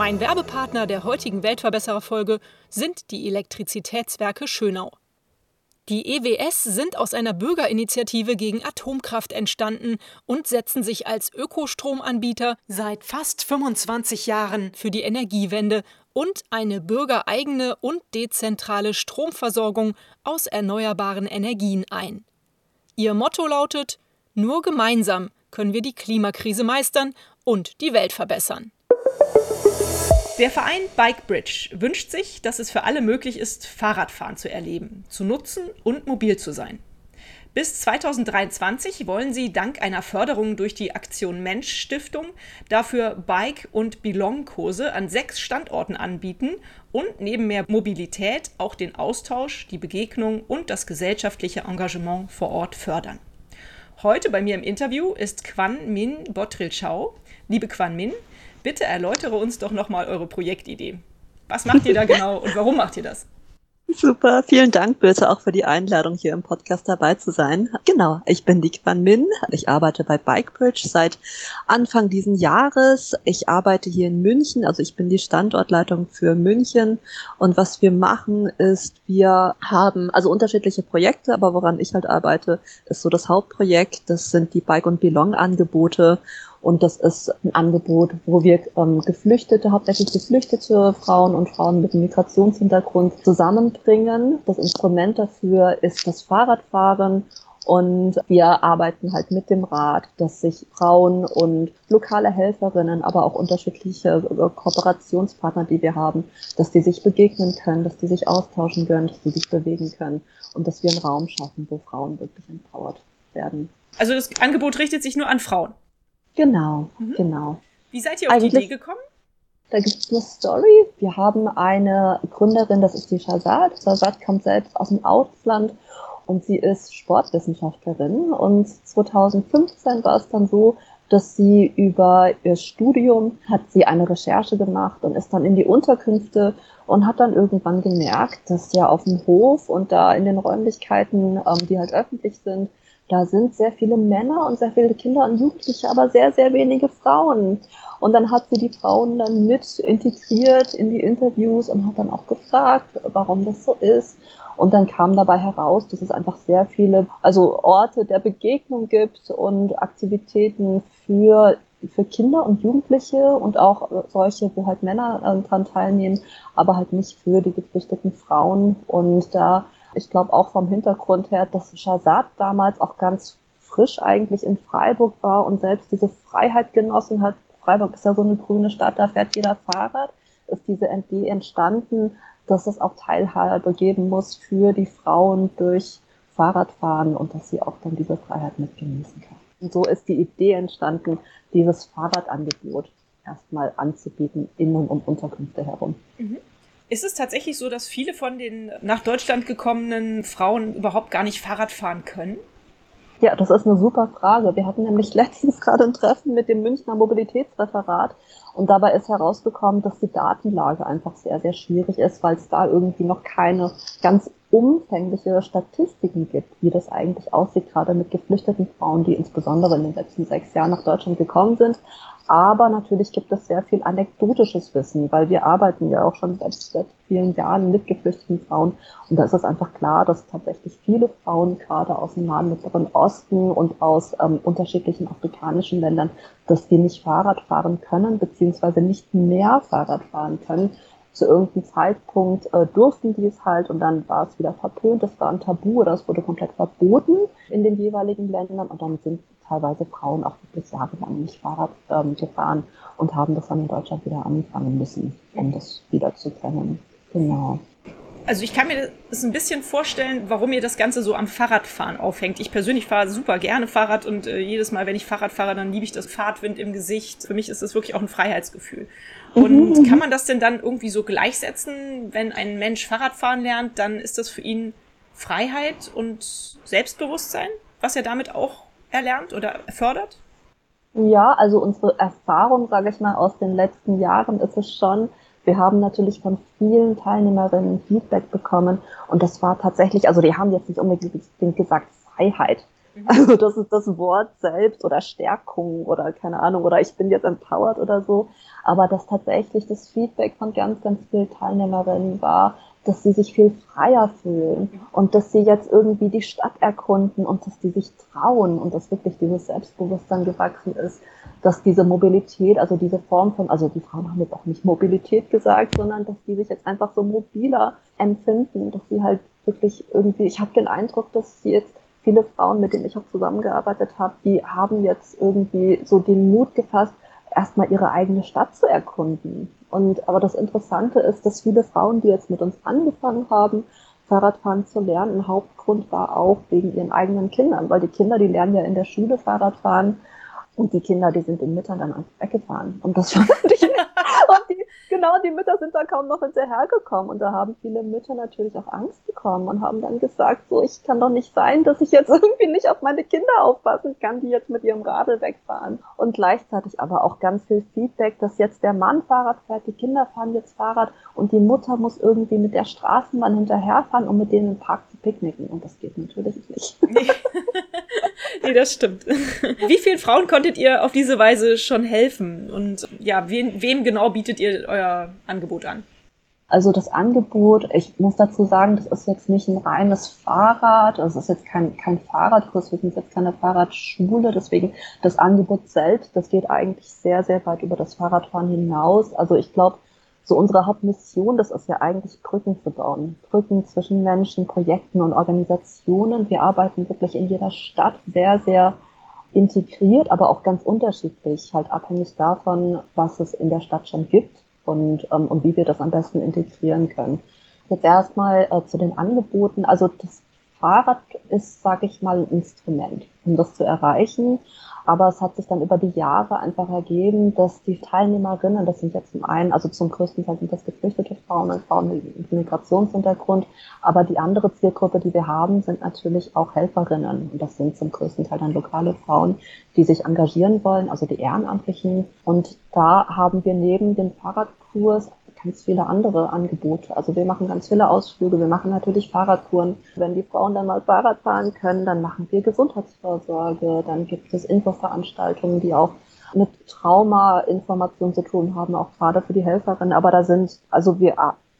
Mein Werbepartner der heutigen Weltverbesserer-Folge sind die Elektrizitätswerke Schönau. Die EWS sind aus einer Bürgerinitiative gegen Atomkraft entstanden und setzen sich als Ökostromanbieter seit fast 25 Jahren für die Energiewende und eine bürgereigene und dezentrale Stromversorgung aus erneuerbaren Energien ein. Ihr Motto lautet Nur gemeinsam können wir die Klimakrise meistern und die Welt verbessern. Der Verein Bike Bridge wünscht sich, dass es für alle möglich ist, Fahrradfahren zu erleben, zu nutzen und mobil zu sein. Bis 2023 wollen sie dank einer Förderung durch die Aktion Mensch Stiftung dafür Bike- und Belong-Kurse an sechs Standorten anbieten und neben mehr Mobilität auch den Austausch, die Begegnung und das gesellschaftliche Engagement vor Ort fördern. Heute bei mir im Interview ist Quan Min Botrilchau. Liebe Quan Min, Bitte erläutere uns doch nochmal eure Projektidee. Was macht ihr da genau und warum macht ihr das? Super, vielen Dank, Birte, auch für die Einladung, hier im Podcast dabei zu sein. Genau, ich bin die Quan Min. Ich arbeite bei Bikebridge seit Anfang diesen Jahres. Ich arbeite hier in München, also ich bin die Standortleitung für München. Und was wir machen, ist, wir haben also unterschiedliche Projekte, aber woran ich halt arbeite, ist so das Hauptprojekt. Das sind die Bike- und Belong-Angebote. Und das ist ein Angebot, wo wir ähm, Geflüchtete, hauptsächlich geflüchtete Frauen und Frauen mit Migrationshintergrund zusammenbringen. Das Instrument dafür ist das Fahrradfahren und wir arbeiten halt mit dem Rat, dass sich Frauen und lokale Helferinnen, aber auch unterschiedliche äh, Kooperationspartner, die wir haben, dass die sich begegnen können, dass die sich austauschen können, dass die sich bewegen können und dass wir einen Raum schaffen, wo Frauen wirklich empowered werden. Also das Angebot richtet sich nur an Frauen. Genau, mhm. genau. Wie seid ihr auf Eigentlich, die Idee gekommen? Da gibt es eine Story. Wir haben eine Gründerin, das ist die Shazad. Shazad kommt selbst aus dem Ausland und sie ist Sportwissenschaftlerin. Und 2015 war es dann so, dass sie über ihr Studium hat sie eine Recherche gemacht und ist dann in die Unterkünfte und hat dann irgendwann gemerkt, dass ja auf dem Hof und da in den Räumlichkeiten, ähm, die halt öffentlich sind, da sind sehr viele Männer und sehr viele Kinder und Jugendliche, aber sehr, sehr wenige Frauen. Und dann hat sie die Frauen dann mit integriert in die Interviews und hat dann auch gefragt, warum das so ist. Und dann kam dabei heraus, dass es einfach sehr viele, also Orte der Begegnung gibt und Aktivitäten für für Kinder und Jugendliche und auch solche, wo halt Männer äh, dran teilnehmen, aber halt nicht für die geflüchteten Frauen. Und da ich glaube auch vom Hintergrund her, dass Shazad damals auch ganz frisch eigentlich in Freiburg war und selbst diese Freiheit genossen hat. Freiburg ist ja so eine grüne Stadt, da fährt jeder Fahrrad. Ist diese Idee entstanden, dass es auch Teilhabe geben muss für die Frauen durch Fahrradfahren und dass sie auch dann diese Freiheit mitgenießen kann. Und so ist die Idee entstanden, dieses Fahrradangebot erstmal anzubieten in und um Unterkünfte herum. Mhm. Ist es tatsächlich so, dass viele von den nach Deutschland gekommenen Frauen überhaupt gar nicht Fahrrad fahren können? Ja, das ist eine super Frage. Wir hatten nämlich letztens gerade ein Treffen mit dem Münchner Mobilitätsreferat und dabei ist herausgekommen, dass die Datenlage einfach sehr, sehr schwierig ist, weil es da irgendwie noch keine ganz umfängliche Statistiken gibt, wie das eigentlich aussieht, gerade mit geflüchteten Frauen, die insbesondere in den letzten sechs Jahren nach Deutschland gekommen sind, aber natürlich gibt es sehr viel anekdotisches Wissen, weil wir arbeiten ja auch schon seit, seit vielen Jahren mit geflüchteten Frauen. Und da ist es einfach klar, dass tatsächlich viele Frauen gerade aus dem Nahen Mittleren Osten und aus ähm, unterschiedlichen afrikanischen Ländern, dass die nicht Fahrrad fahren können, beziehungsweise nicht mehr Fahrrad fahren können. Zu irgendeinem Zeitpunkt äh, durften die es halt und dann war es wieder verpönt, das war ein Tabu oder es wurde komplett verboten in den jeweiligen Ländern und dann sind teilweise Frauen auch wirklich jahrelang nicht Fahrrad ähm, gefahren und haben das dann in Deutschland wieder anfangen müssen, um das wieder zu kennen. Genau. Also ich kann mir das ein bisschen vorstellen, warum ihr das Ganze so am Fahrradfahren aufhängt. Ich persönlich fahre super gerne Fahrrad und äh, jedes Mal, wenn ich Fahrrad fahre, dann liebe ich das Fahrtwind im Gesicht. Für mich ist das wirklich auch ein Freiheitsgefühl. Mhm, und mhm. kann man das denn dann irgendwie so gleichsetzen, wenn ein Mensch Fahrradfahren lernt, dann ist das für ihn Freiheit und Selbstbewusstsein, was er damit auch erlernt oder fördert? Ja, also unsere Erfahrung, sage ich mal, aus den letzten Jahren ist es schon, wir haben natürlich von vielen Teilnehmerinnen Feedback bekommen und das war tatsächlich, also die haben jetzt nicht unbedingt gesagt Freiheit. Mhm. Also das ist das Wort selbst oder Stärkung oder keine Ahnung oder ich bin jetzt empowered oder so. Aber dass tatsächlich das Feedback von ganz, ganz vielen Teilnehmerinnen war, dass sie sich viel freier fühlen und dass sie jetzt irgendwie die Stadt erkunden und dass die sich trauen und dass wirklich dieses Selbstbewusstsein gewachsen ist, dass diese Mobilität, also diese Form von, also die Frauen haben jetzt auch nicht Mobilität gesagt, sondern dass die sich jetzt einfach so mobiler empfinden, dass sie halt wirklich irgendwie, ich habe den Eindruck, dass sie jetzt viele Frauen, mit denen ich auch zusammengearbeitet habe, die haben jetzt irgendwie so den Mut gefasst, erstmal ihre eigene Stadt zu erkunden. Und aber das Interessante ist, dass viele Frauen, die jetzt mit uns angefangen haben, Fahrradfahren zu lernen, ein Hauptgrund war auch wegen ihren eigenen Kindern, weil die Kinder, die lernen ja in der Schule Fahrradfahren und die Kinder, die sind den Müttern dann einfach weggefahren. Und das fand ich, und die, genau, die Mütter sind da kaum noch hinterhergekommen. Und da haben viele Mütter natürlich auch Angst bekommen und haben dann gesagt, so, ich kann doch nicht sein, dass ich jetzt irgendwie nicht auf meine Kinder aufpassen kann, die jetzt mit ihrem Radl wegfahren. Und gleichzeitig aber auch ganz viel Feedback, dass jetzt der Mann Fahrrad fährt, die Kinder fahren jetzt Fahrrad und die Mutter muss irgendwie mit der Straßenbahn hinterherfahren, um mit denen im Park zu picknicken. Und das geht natürlich nicht. Nee, das stimmt. Wie vielen Frauen konntet ihr auf diese Weise schon helfen? Und ja, wen, wem genau bietet ihr euer Angebot an? Also das Angebot, ich muss dazu sagen, das ist jetzt nicht ein reines Fahrrad, also es ist jetzt kein, kein Fahrradkurs, wir sind jetzt keine Fahrradschule, deswegen das Angebot selbst, das geht eigentlich sehr, sehr weit über das Fahrradfahren hinaus. Also ich glaube, so unsere Hauptmission, das ist ja eigentlich Brücken zu bauen. Brücken zwischen Menschen, Projekten und Organisationen. Wir arbeiten wirklich in jeder Stadt sehr, sehr integriert, aber auch ganz unterschiedlich, halt abhängig davon, was es in der Stadt schon gibt und, ähm, und wie wir das am besten integrieren können. Jetzt erstmal äh, zu den Angeboten. Also das Fahrrad ist, sage ich mal, ein Instrument, um das zu erreichen. Aber es hat sich dann über die Jahre einfach ergeben, dass die Teilnehmerinnen, das sind jetzt zum einen, also zum größten Teil sind das geflüchtete Frauen und Frauen mit Migrationshintergrund, aber die andere Zielgruppe, die wir haben, sind natürlich auch Helferinnen. Und das sind zum größten Teil dann lokale Frauen, die sich engagieren wollen, also die Ehrenamtlichen. Und da haben wir neben dem Fahrradkurs ganz viele andere Angebote. Also wir machen ganz viele Ausflüge, wir machen natürlich Fahrradtouren. Wenn die Frauen dann mal Fahrrad fahren können, dann machen wir Gesundheitsvorsorge, dann gibt es Infoveranstaltungen, die auch mit Trauma-Informationen zu tun haben, auch gerade für die Helferinnen. Aber da sind, also wir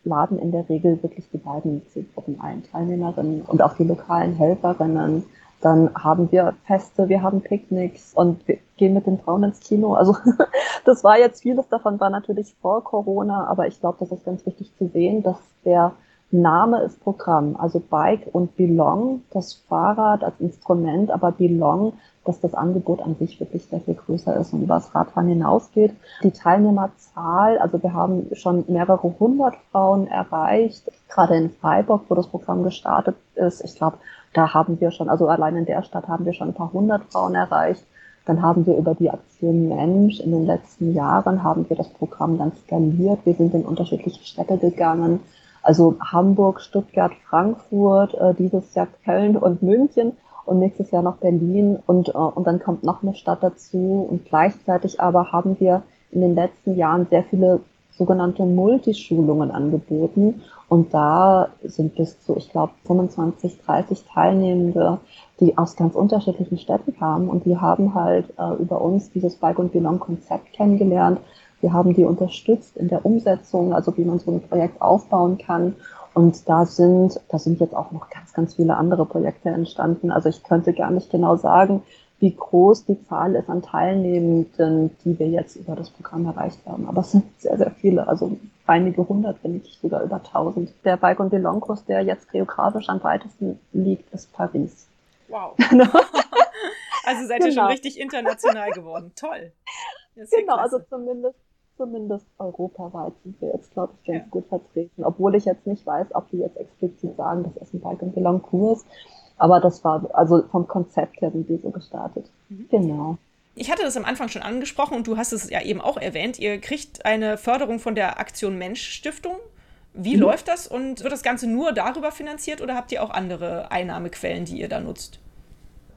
laden in der Regel wirklich die beiden Zielgruppen ein, Teilnehmerinnen und auch die lokalen Helferinnen. Dann haben wir Feste, wir haben Picknicks und wir gehen mit den Frauen ins Kino. Also das war jetzt vieles davon war natürlich vor Corona, aber ich glaube, das ist ganz wichtig zu sehen, dass der Name ist Programm, also Bike und Belong, das Fahrrad als Instrument, aber Belong, dass das Angebot an sich wirklich sehr viel größer ist und über das Radfahren hinausgeht. Die Teilnehmerzahl, also wir haben schon mehrere hundert Frauen erreicht, gerade in Freiburg, wo das Programm gestartet ist. Ich glaube, da haben wir schon, also allein in der Stadt haben wir schon ein paar hundert Frauen erreicht. Dann haben wir über die Aktion Mensch in den letzten Jahren haben wir das Programm dann skaliert. Wir sind in unterschiedliche Städte gegangen. Also Hamburg, Stuttgart, Frankfurt, äh, dieses Jahr Köln und München und nächstes Jahr noch Berlin und, äh, und dann kommt noch eine Stadt dazu und gleichzeitig aber haben wir in den letzten Jahren sehr viele sogenannte Multischulungen angeboten. Und da sind bis zu, ich glaube, 25, 30 Teilnehmende, die aus ganz unterschiedlichen Städten kamen. Und die haben halt äh, über uns dieses Bike und Belong-Konzept kennengelernt. Wir haben die unterstützt in der Umsetzung, also wie man so ein Projekt aufbauen kann. Und da sind, da sind jetzt auch noch ganz, ganz viele andere Projekte entstanden. Also ich könnte gar nicht genau sagen, wie groß die Zahl ist an Teilnehmenden, die wir jetzt über das Programm erreicht haben. Aber es sind sehr, sehr viele, also einige hundert, wenn nicht sogar über tausend. Der Bike- und Belong-Kurs, der jetzt geografisch am weitesten liegt, ist Paris. Wow. Genau. also seid ihr genau. schon richtig international geworden. Toll. Genau, also zumindest zumindest europaweit sind wir jetzt, glaube ich, ganz ja. gut vertreten. Obwohl ich jetzt nicht weiß, ob die jetzt explizit sagen, das ist ein Bike and Belong Kurs. Aber das war, also vom Konzept her sind die so gestartet. Mhm. Genau. Ich hatte das am Anfang schon angesprochen und du hast es ja eben auch erwähnt. Ihr kriegt eine Förderung von der Aktion Mensch Stiftung. Wie mhm. läuft das und wird das Ganze nur darüber finanziert oder habt ihr auch andere Einnahmequellen, die ihr da nutzt?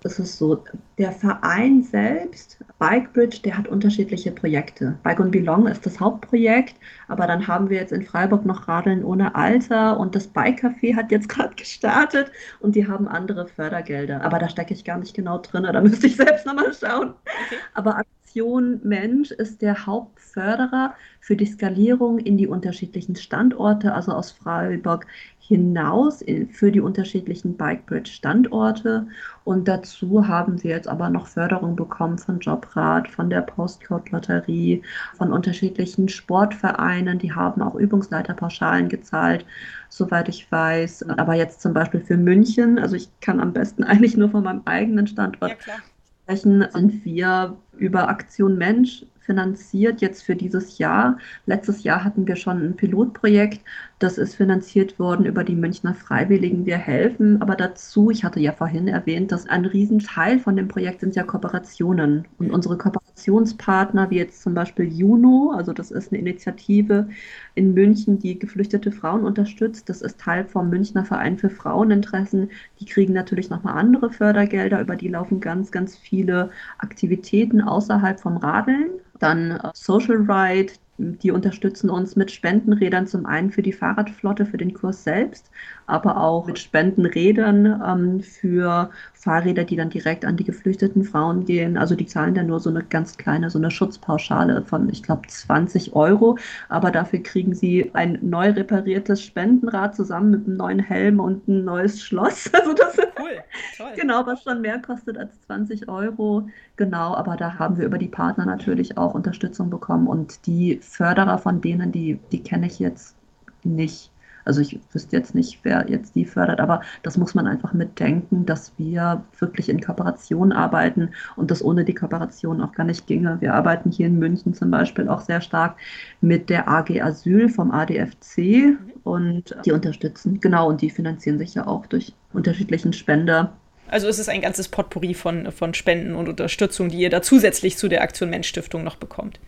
Es ist so, der Verein selbst, Bikebridge, der hat unterschiedliche Projekte. Bike und Belong ist das Hauptprojekt, aber dann haben wir jetzt in Freiburg noch Radeln ohne Alter und das Bike Café hat jetzt gerade gestartet und die haben andere Fördergelder. Aber da stecke ich gar nicht genau drin, da müsste ich selbst nochmal schauen. Okay. Aber Aktion Mensch ist der Hauptförderer für die Skalierung in die unterschiedlichen Standorte, also aus Freiburg hinaus für die unterschiedlichen Bikebridge-Standorte. Und dazu haben wir jetzt aber noch Förderung bekommen von Jobrat, von der Postcode-Lotterie, von unterschiedlichen Sportvereinen. Die haben auch Übungsleiterpauschalen gezahlt, soweit ich weiß. Aber jetzt zum Beispiel für München, also ich kann am besten eigentlich nur von meinem eigenen Standort ja, sprechen, sind wir über Aktion Mensch finanziert jetzt für dieses Jahr. Letztes Jahr hatten wir schon ein Pilotprojekt, das ist finanziert worden über die Münchner Freiwilligen. Wir helfen aber dazu, ich hatte ja vorhin erwähnt, dass ein Riesenteil von dem Projekt sind ja Kooperationen. Und unsere Kooperationspartner, wie jetzt zum Beispiel Juno, also das ist eine Initiative in München, die geflüchtete Frauen unterstützt. Das ist Teil vom Münchner Verein für Fraueninteressen. Die kriegen natürlich nochmal andere Fördergelder, über die laufen ganz, ganz viele Aktivitäten außerhalb vom Radeln. Dann äh, Social Ride, die unterstützen uns mit Spendenrädern zum einen für die Fahrradflotte, für den Kurs selbst, aber auch mit Spendenrädern ähm, für Fahrräder, die dann direkt an die geflüchteten Frauen gehen. Also die zahlen dann nur so eine ganz kleine, so eine Schutzpauschale von, ich glaube, 20 Euro. Aber dafür kriegen sie ein neu repariertes Spendenrad zusammen mit einem neuen Helm und ein neues Schloss. Also das cool. Toll. genau, was schon mehr kostet als 20 Euro. Genau, aber da haben wir über die Partner natürlich auch Unterstützung bekommen und die Förderer von denen, die, die kenne ich jetzt nicht. Also ich wüsste jetzt nicht, wer jetzt die fördert, aber das muss man einfach mitdenken, dass wir wirklich in Kooperation arbeiten und das ohne die Kooperation auch gar nicht ginge. Wir arbeiten hier in München zum Beispiel auch sehr stark mit der AG Asyl vom ADFC und die unterstützen, genau, und die finanzieren sich ja auch durch unterschiedlichen Spender. Also es ist ein ganzes Potpourri von, von Spenden und Unterstützung, die ihr da zusätzlich zu der Aktion Mensch Stiftung noch bekommt.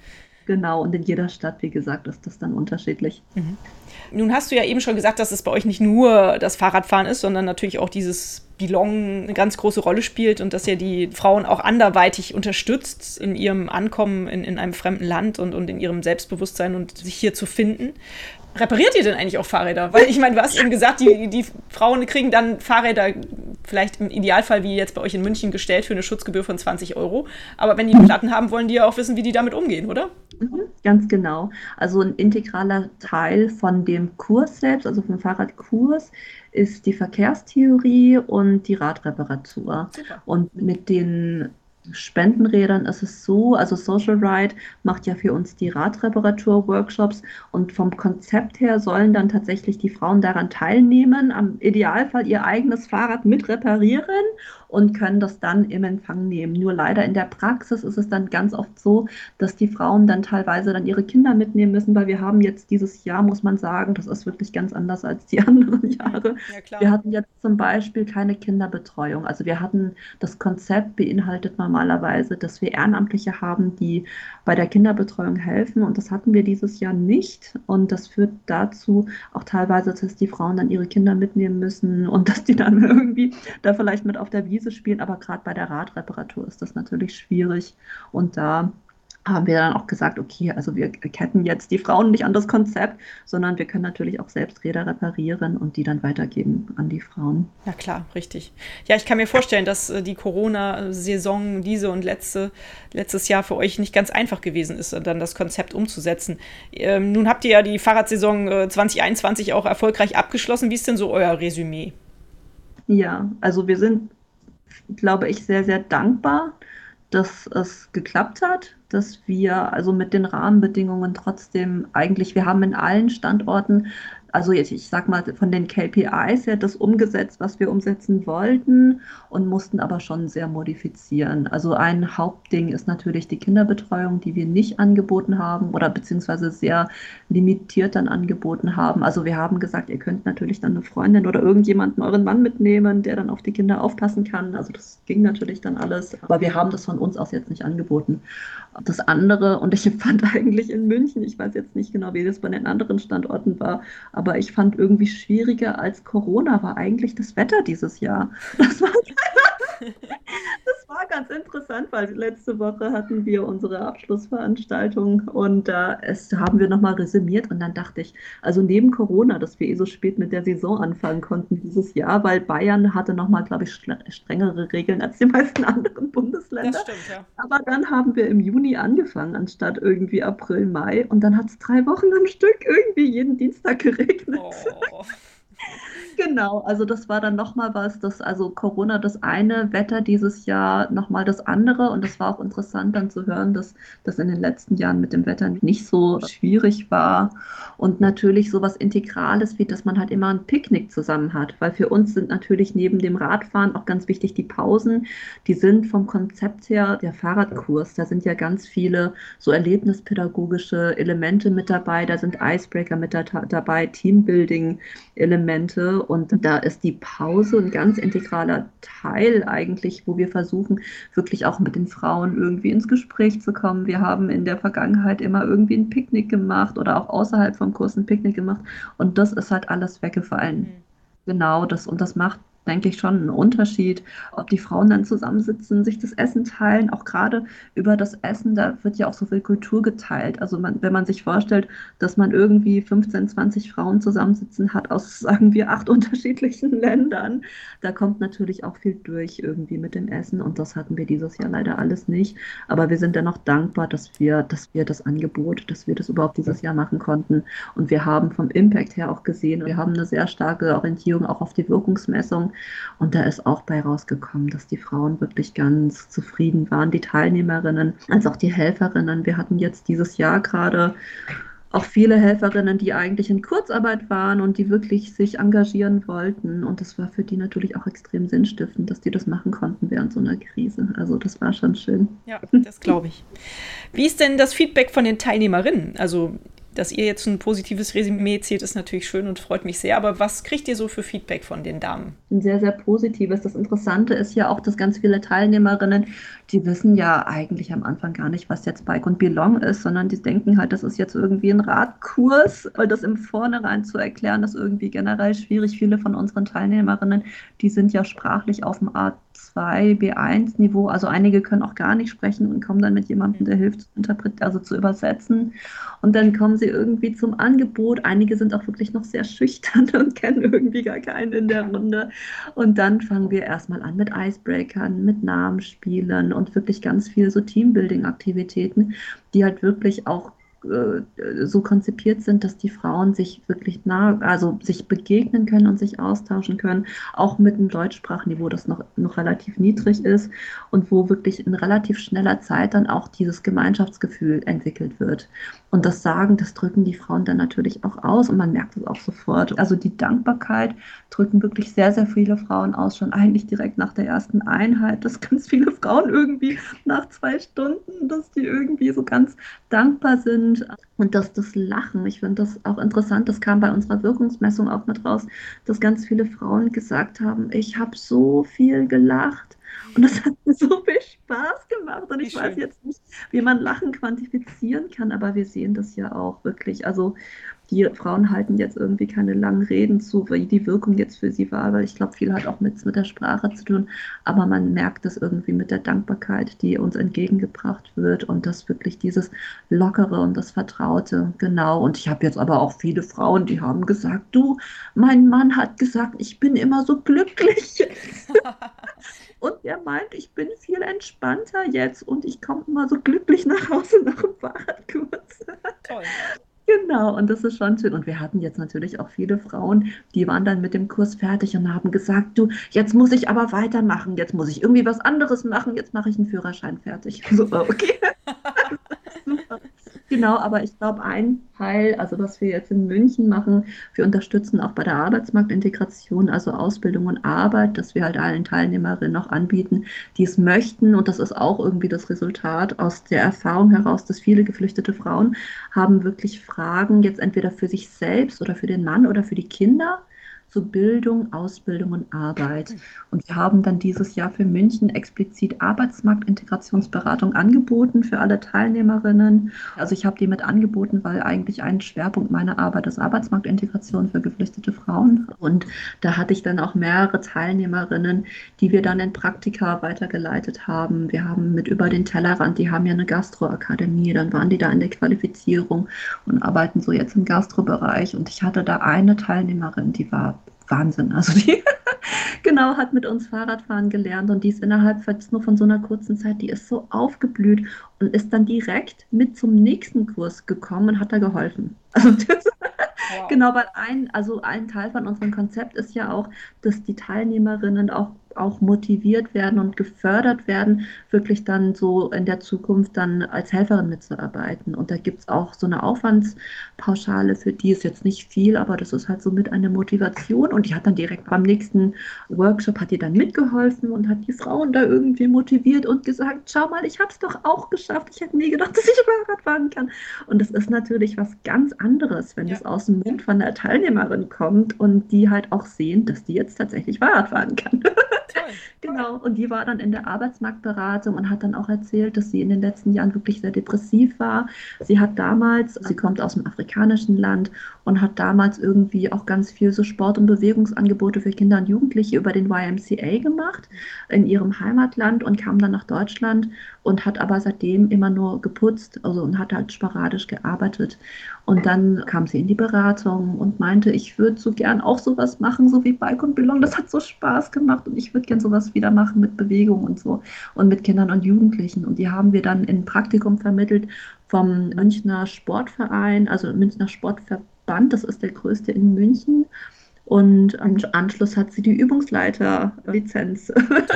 Genau, und in jeder Stadt, wie gesagt, ist das dann unterschiedlich. Mhm. Nun hast du ja eben schon gesagt, dass es bei euch nicht nur das Fahrradfahren ist, sondern natürlich auch dieses Belong eine ganz große Rolle spielt und dass ihr die Frauen auch anderweitig unterstützt in ihrem Ankommen in, in einem fremden Land und, und in ihrem Selbstbewusstsein und sich hier zu finden. Repariert ihr denn eigentlich auch Fahrräder? Weil ich meine, du hast eben gesagt, die, die Frauen kriegen dann Fahrräder vielleicht im Idealfall wie jetzt bei euch in München gestellt für eine Schutzgebühr von 20 Euro. Aber wenn die Platten haben, wollen die ja auch wissen, wie die damit umgehen, oder? Mhm, ganz genau. Also ein integraler Teil von dem Kurs selbst, also vom Fahrradkurs, ist die Verkehrstheorie und die Radreparatur. Super. Und mit den Spendenrädern ist es so, also Social Ride macht ja für uns die Radreparatur-Workshops und vom Konzept her sollen dann tatsächlich die Frauen daran teilnehmen, am Idealfall ihr eigenes Fahrrad mit reparieren und können das dann im Empfang nehmen. Nur leider in der Praxis ist es dann ganz oft so, dass die Frauen dann teilweise dann ihre Kinder mitnehmen müssen, weil wir haben jetzt dieses Jahr, muss man sagen, das ist wirklich ganz anders als die anderen Jahre. Ja, wir hatten jetzt zum Beispiel keine Kinderbetreuung. Also wir hatten, das Konzept beinhaltet normalerweise, dass wir Ehrenamtliche haben, die bei der Kinderbetreuung helfen und das hatten wir dieses Jahr nicht und das führt dazu auch teilweise, dass die Frauen dann ihre Kinder mitnehmen müssen und dass die dann irgendwie da vielleicht mit auf der Wiese spielen, aber gerade bei der Radreparatur ist das natürlich schwierig und da haben wir dann auch gesagt, okay, also wir ketten jetzt die Frauen nicht an das Konzept, sondern wir können natürlich auch selbst Räder reparieren und die dann weitergeben an die Frauen. Ja klar, richtig. Ja, ich kann mir vorstellen, dass äh, die Corona-Saison, diese und letzte, letztes Jahr für euch nicht ganz einfach gewesen ist, dann das Konzept umzusetzen. Ähm, nun habt ihr ja die Fahrradsaison äh, 2021 auch erfolgreich abgeschlossen. Wie ist denn so euer Resümee? Ja, also wir sind glaube ich, sehr, sehr dankbar, dass es geklappt hat, dass wir also mit den Rahmenbedingungen trotzdem eigentlich, wir haben in allen Standorten also jetzt, ich sag mal, von den KPIs her das umgesetzt, was wir umsetzen wollten und mussten aber schon sehr modifizieren. Also ein Hauptding ist natürlich die Kinderbetreuung, die wir nicht angeboten haben oder beziehungsweise sehr limitiert dann angeboten haben. Also wir haben gesagt, ihr könnt natürlich dann eine Freundin oder irgendjemanden euren Mann mitnehmen, der dann auf die Kinder aufpassen kann. Also das ging natürlich dann alles, aber wir haben das von uns aus jetzt nicht angeboten. Das andere, und ich fand eigentlich in München, ich weiß jetzt nicht genau, wie das bei den anderen Standorten war, aber ich fand irgendwie schwieriger als Corona war eigentlich das Wetter dieses Jahr. Das war, das war ganz interessant, weil letzte Woche hatten wir unsere Abschlussveranstaltung und da äh, haben wir nochmal resümiert und dann dachte ich, also neben Corona, dass wir eh so spät mit der Saison anfangen konnten dieses Jahr, weil Bayern hatte nochmal, glaube ich, strengere Regeln als die meisten anderen Bundesländer. Das stimmt, ja. Aber dann haben wir im Juni angefangen, anstatt irgendwie April, Mai und dann hat es drei Wochen am Stück irgendwie jeden Dienstag geregnet. Oh. Genau, also das war dann nochmal was, dass also Corona das eine, Wetter dieses Jahr nochmal das andere. Und das war auch interessant dann zu hören, dass das in den letzten Jahren mit dem Wetter nicht so schwierig war. Und natürlich sowas Integrales wie, dass man halt immer ein Picknick zusammen hat. Weil für uns sind natürlich neben dem Radfahren auch ganz wichtig die Pausen. Die sind vom Konzept her der Fahrradkurs. Da sind ja ganz viele so erlebnispädagogische Elemente mit dabei. Da sind Icebreaker mit dabei, Teambuilding-Elemente. Und da ist die Pause ein ganz integraler Teil eigentlich, wo wir versuchen, wirklich auch mit den Frauen irgendwie ins Gespräch zu kommen. Wir haben in der Vergangenheit immer irgendwie ein Picknick gemacht oder auch außerhalb vom Kurs ein Picknick gemacht. Und das ist halt alles weggefallen. Mhm. Genau, das und das macht denke ich, schon ein Unterschied, ob die Frauen dann zusammensitzen, sich das Essen teilen. Auch gerade über das Essen, da wird ja auch so viel Kultur geteilt. Also man, wenn man sich vorstellt, dass man irgendwie 15, 20 Frauen zusammensitzen hat aus, sagen wir, acht unterschiedlichen Ländern, da kommt natürlich auch viel durch irgendwie mit dem Essen. Und das hatten wir dieses Jahr leider alles nicht. Aber wir sind dennoch dankbar, dass wir, dass wir das Angebot, dass wir das überhaupt dieses Jahr machen konnten. Und wir haben vom Impact her auch gesehen, wir haben eine sehr starke Orientierung auch auf die Wirkungsmessung. Und da ist auch bei rausgekommen, dass die Frauen wirklich ganz zufrieden waren, die Teilnehmerinnen als auch die Helferinnen. Wir hatten jetzt dieses Jahr gerade auch viele Helferinnen, die eigentlich in Kurzarbeit waren und die wirklich sich engagieren wollten. Und das war für die natürlich auch extrem sinnstiftend, dass die das machen konnten während so einer Krise. Also das war schon schön. Ja, das glaube ich. Wie ist denn das Feedback von den Teilnehmerinnen? Also dass ihr jetzt ein positives Resümee zieht, ist natürlich schön und freut mich sehr. Aber was kriegt ihr so für Feedback von den Damen? Ein sehr, sehr positives. Das Interessante ist ja auch, dass ganz viele Teilnehmerinnen, die wissen ja eigentlich am Anfang gar nicht, was jetzt Bike und Belong ist, sondern die denken halt, das ist jetzt irgendwie ein Radkurs. Weil das im Vornherein zu erklären, ist irgendwie generell schwierig. Viele von unseren Teilnehmerinnen, die sind ja sprachlich auf dem Art B2, B1-Niveau. Also einige können auch gar nicht sprechen und kommen dann mit jemandem, der hilft, zu also zu übersetzen. Und dann kommen sie irgendwie zum Angebot. Einige sind auch wirklich noch sehr schüchtern und kennen irgendwie gar keinen in der Runde. Und dann fangen wir erstmal an mit Icebreakern, mit Namensspielen und wirklich ganz viel so Teambuilding-Aktivitäten, die halt wirklich auch äh, so konzipiert sind, dass die Frauen sich wirklich nah, also sich begegnen können und sich austauschen können, auch mit einem Deutschsprachniveau, das noch, noch relativ niedrig ist und wo wirklich in relativ schneller Zeit dann auch dieses Gemeinschaftsgefühl entwickelt wird. Und das Sagen, das drücken die Frauen dann natürlich auch aus und man merkt es auch sofort. Also die Dankbarkeit drücken wirklich sehr, sehr viele Frauen aus, schon eigentlich direkt nach der ersten Einheit, dass ganz viele Frauen irgendwie nach zwei Stunden, dass die irgendwie so ganz dankbar sind und, und dass das Lachen, ich finde das auch interessant, das kam bei unserer Wirkungsmessung auch mit raus, dass ganz viele Frauen gesagt haben, ich habe so viel gelacht und das hat mir so viel Spaß gemacht und ich weiß jetzt nicht, wie man Lachen quantifizieren kann, aber wir sehen das ja auch wirklich. Also die Frauen halten jetzt irgendwie keine langen Reden zu, wie die Wirkung jetzt für sie war, weil ich glaube, viel hat auch mit, mit der Sprache zu tun. Aber man merkt es irgendwie mit der Dankbarkeit, die uns entgegengebracht wird und das wirklich dieses Lockere und das Vertraute. Genau. Und ich habe jetzt aber auch viele Frauen, die haben gesagt, du, mein Mann hat gesagt, ich bin immer so glücklich. und er meint, ich bin viel entspannter jetzt und ich komme immer so glücklich nach Hause nach dem Fahrradkurs. Toll. Genau, und das ist schon schön. Und wir hatten jetzt natürlich auch viele Frauen, die waren dann mit dem Kurs fertig und haben gesagt, du, jetzt muss ich aber weitermachen, jetzt muss ich irgendwie was anderes machen, jetzt mache ich einen Führerschein fertig. So, okay. Genau, aber ich glaube, ein Teil, also was wir jetzt in München machen, wir unterstützen auch bei der Arbeitsmarktintegration, also Ausbildung und Arbeit, dass wir halt allen Teilnehmerinnen noch anbieten, die es möchten. Und das ist auch irgendwie das Resultat aus der Erfahrung heraus, dass viele geflüchtete Frauen haben wirklich Fragen, jetzt entweder für sich selbst oder für den Mann oder für die Kinder zu Bildung, Ausbildung und Arbeit. Und wir haben dann dieses Jahr für München explizit Arbeitsmarktintegrationsberatung angeboten für alle Teilnehmerinnen. Also ich habe die mit angeboten, weil eigentlich ein Schwerpunkt meiner Arbeit ist Arbeitsmarktintegration für geflüchtete Frauen. Und da hatte ich dann auch mehrere Teilnehmerinnen, die wir dann in Praktika weitergeleitet haben. Wir haben mit über den Tellerrand, die haben ja eine Gastroakademie, dann waren die da in der Qualifizierung und arbeiten so jetzt im Gastrobereich. Und ich hatte da eine Teilnehmerin, die war Wahnsinn. Also die genau hat mit uns Fahrradfahren gelernt und die ist innerhalb jetzt nur von so einer kurzen Zeit, die ist so aufgeblüht und ist dann direkt mit zum nächsten Kurs gekommen und hat da geholfen. Also das, wow. genau, weil ein, also ein Teil von unserem Konzept ist ja auch, dass die Teilnehmerinnen auch auch motiviert werden und gefördert werden, wirklich dann so in der Zukunft dann als Helferin mitzuarbeiten. Und da gibt es auch so eine Aufwandspauschale, für die ist jetzt nicht viel, aber das ist halt so mit einer Motivation. Und die hat dann direkt beim nächsten Workshop, hat die dann mitgeholfen und hat die Frauen da irgendwie motiviert und gesagt, schau mal, ich habe es doch auch geschafft. Ich hätte nie gedacht, dass ich Fahrrad fahren kann. Und das ist natürlich was ganz anderes, wenn ja. das aus dem Mund von der Teilnehmerin kommt und die halt auch sehen, dass die jetzt tatsächlich Fahrrad fahren kann. Genau. Und die war dann in der Arbeitsmarktberatung und hat dann auch erzählt, dass sie in den letzten Jahren wirklich sehr depressiv war. Sie hat damals, sie kommt aus einem afrikanischen Land und hat damals irgendwie auch ganz viel so Sport- und Bewegungsangebote für Kinder und Jugendliche über den YMCA gemacht in ihrem Heimatland und kam dann nach Deutschland und hat aber seitdem immer nur geputzt also und hat halt sporadisch gearbeitet. Und dann kam sie in die Beratung und meinte, ich würde so gern auch sowas machen, so wie Bike und Belong. Das hat so Spaß gemacht und ich würde gern sowas wieder machen mit Bewegung und so und mit Kindern und Jugendlichen. Und die haben wir dann in Praktikum vermittelt vom Münchner Sportverein, also Münchner Sportverband, das ist der größte in München. Und im Anschluss hat sie die Übungsleiterlizenz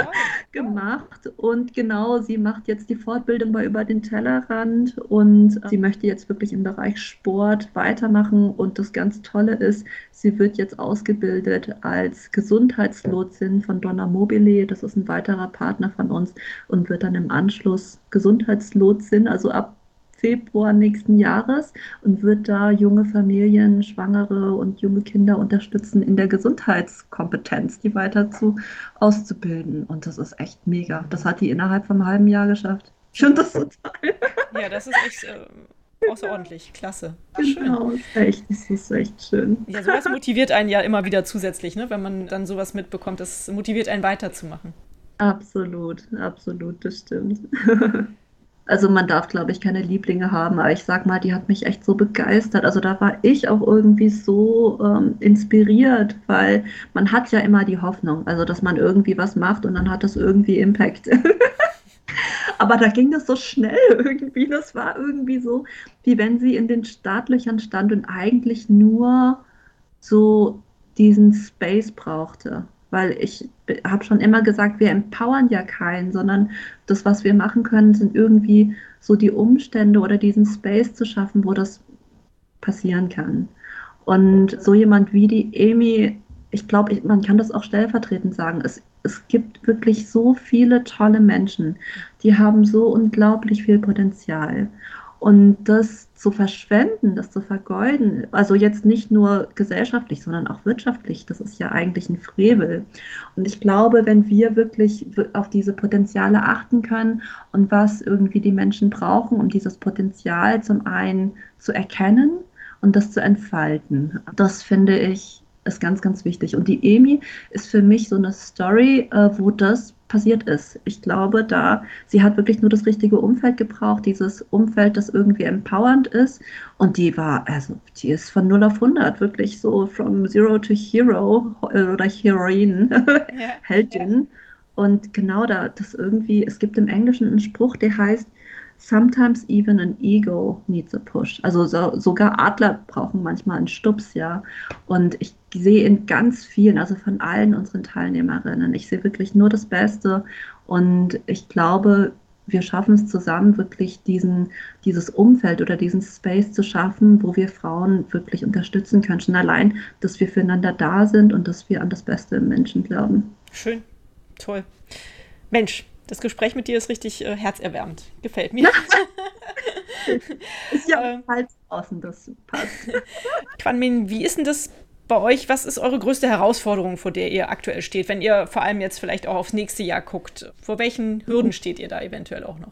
gemacht. Und genau, sie macht jetzt die Fortbildung bei Über den Tellerrand und sie möchte jetzt wirklich im Bereich Sport weitermachen. Und das ganz Tolle ist, sie wird jetzt ausgebildet als Gesundheitslotsin von Donna Mobile. Das ist ein weiterer Partner von uns und wird dann im Anschluss Gesundheitslotsin, also ab Februar nächsten Jahres und wird da junge Familien, Schwangere und junge Kinder unterstützen in der Gesundheitskompetenz, die weiter zu auszubilden. Und das ist echt mega. Das hat die innerhalb von einem halben Jahr geschafft. Ich finde das total. Ja, das ist echt. Äh, außerordentlich, klasse. Ach, genau, ist echt, das ist echt schön. Ja, sowas motiviert einen ja immer wieder zusätzlich, ne? wenn man dann sowas mitbekommt. Das motiviert einen weiterzumachen. Absolut, absolut, das stimmt. Also man darf, glaube ich, keine Lieblinge haben, aber ich sag mal, die hat mich echt so begeistert. Also da war ich auch irgendwie so ähm, inspiriert, weil man hat ja immer die Hoffnung, also dass man irgendwie was macht und dann hat das irgendwie Impact. aber da ging das so schnell irgendwie. Das war irgendwie so, wie wenn sie in den Startlöchern stand und eigentlich nur so diesen Space brauchte weil ich habe schon immer gesagt, wir empowern ja keinen, sondern das, was wir machen können, sind irgendwie so die Umstände oder diesen Space zu schaffen, wo das passieren kann. Und so jemand wie die Amy, ich glaube, man kann das auch stellvertretend sagen, es, es gibt wirklich so viele tolle Menschen, die haben so unglaublich viel Potenzial. Und das zu verschwenden, das zu vergeuden, also jetzt nicht nur gesellschaftlich, sondern auch wirtschaftlich, das ist ja eigentlich ein Frevel. Und ich glaube, wenn wir wirklich auf diese Potenziale achten können und was irgendwie die Menschen brauchen, um dieses Potenzial zum einen zu erkennen und das zu entfalten, das finde ich ist ganz, ganz wichtig. Und die Emi ist für mich so eine Story, äh, wo das passiert ist. Ich glaube, da sie hat wirklich nur das richtige Umfeld gebraucht, dieses Umfeld, das irgendwie empowernd ist. Und die war, also die ist von 0 auf 100 wirklich so from Zero to Hero äh, oder Heroine, ja. Heldin. Und genau da, das irgendwie, es gibt im Englischen einen Spruch, der heißt, sometimes even an ego needs a push. Also so, sogar Adler brauchen manchmal einen Stups, ja. Und ich sehe in ganz vielen, also von allen unseren Teilnehmerinnen, ich sehe wirklich nur das Beste. Und ich glaube, wir schaffen es zusammen, wirklich diesen, dieses Umfeld oder diesen Space zu schaffen, wo wir Frauen wirklich unterstützen können. Schon allein, dass wir füreinander da sind und dass wir an das Beste im Menschen glauben. Schön, toll. Mensch, das Gespräch mit dir ist richtig äh, herzerwärmend. Gefällt mir. ist ja ähm, Hals außen, das passt. Quanmin, wie ist denn das bei euch? Was ist eure größte Herausforderung, vor der ihr aktuell steht, wenn ihr vor allem jetzt vielleicht auch aufs nächste Jahr guckt? Vor welchen Hürden steht ihr da eventuell auch noch?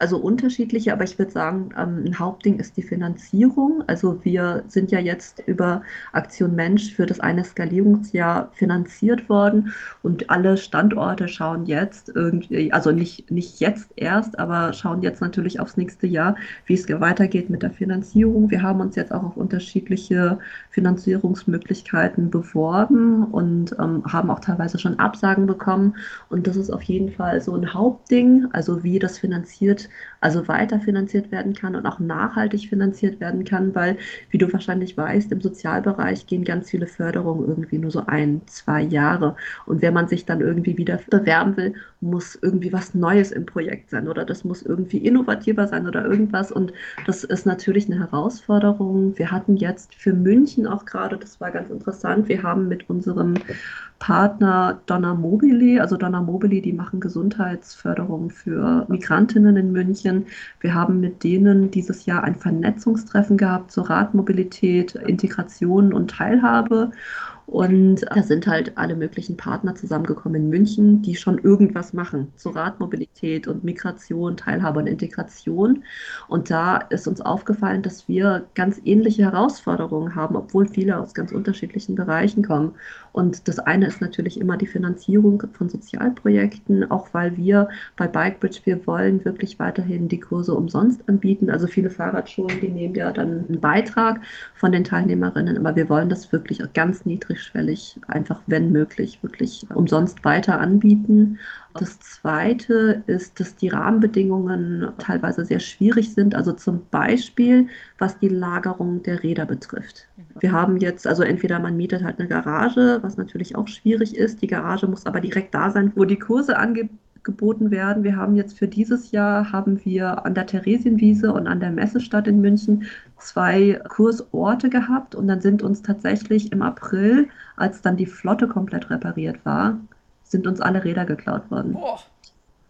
Also unterschiedliche, aber ich würde sagen, ähm, ein Hauptding ist die Finanzierung. Also wir sind ja jetzt über Aktion Mensch für das eine Skalierungsjahr finanziert worden und alle Standorte schauen jetzt irgendwie, also nicht, nicht jetzt erst, aber schauen jetzt natürlich aufs nächste Jahr, wie es weitergeht mit der Finanzierung. Wir haben uns jetzt auch auf unterschiedliche Finanzierungsmöglichkeiten beworben und ähm, haben auch teilweise schon Absagen bekommen. Und das ist auf jeden Fall so ein Hauptding, also wie das finanziert also weiterfinanziert werden kann und auch nachhaltig finanziert werden kann, weil, wie du wahrscheinlich weißt, im Sozialbereich gehen ganz viele Förderungen irgendwie nur so ein, zwei Jahre. Und wenn man sich dann irgendwie wieder bewerben will, muss irgendwie was Neues im Projekt sein oder das muss irgendwie innovativer sein oder irgendwas. Und das ist natürlich eine Herausforderung. Wir hatten jetzt für München auch gerade, das war ganz interessant, wir haben mit unserem Partner Donna Mobili, also Donna Mobili, die machen Gesundheitsförderung für Migrantinnen in München. Wir haben mit denen dieses Jahr ein Vernetzungstreffen gehabt zur Radmobilität, Integration und Teilhabe. Und da sind halt alle möglichen Partner zusammengekommen in München, die schon irgendwas machen zu Radmobilität und Migration, Teilhabe und Integration. Und da ist uns aufgefallen, dass wir ganz ähnliche Herausforderungen haben, obwohl viele aus ganz unterschiedlichen Bereichen kommen. Und das eine ist natürlich immer die Finanzierung von Sozialprojekten, auch weil wir bei Bikebridge, wir wollen wirklich weiterhin die Kurse umsonst anbieten. Also viele Fahrradschulen, die nehmen ja dann einen Beitrag von den Teilnehmerinnen, aber wir wollen das wirklich ganz niedrig niedrigschwellig einfach, wenn möglich, wirklich umsonst weiter anbieten. Das Zweite ist, dass die Rahmenbedingungen teilweise sehr schwierig sind. Also zum Beispiel, was die Lagerung der Räder betrifft. Wir haben jetzt, also entweder man mietet halt eine Garage, was natürlich auch schwierig ist. Die Garage muss aber direkt da sein, wo die Kurse angeboten geboten werden. Wir haben jetzt für dieses Jahr haben wir an der Theresienwiese und an der Messestadt in München zwei Kursorte gehabt und dann sind uns tatsächlich im April, als dann die Flotte komplett repariert war, sind uns alle Räder geklaut worden. Oh.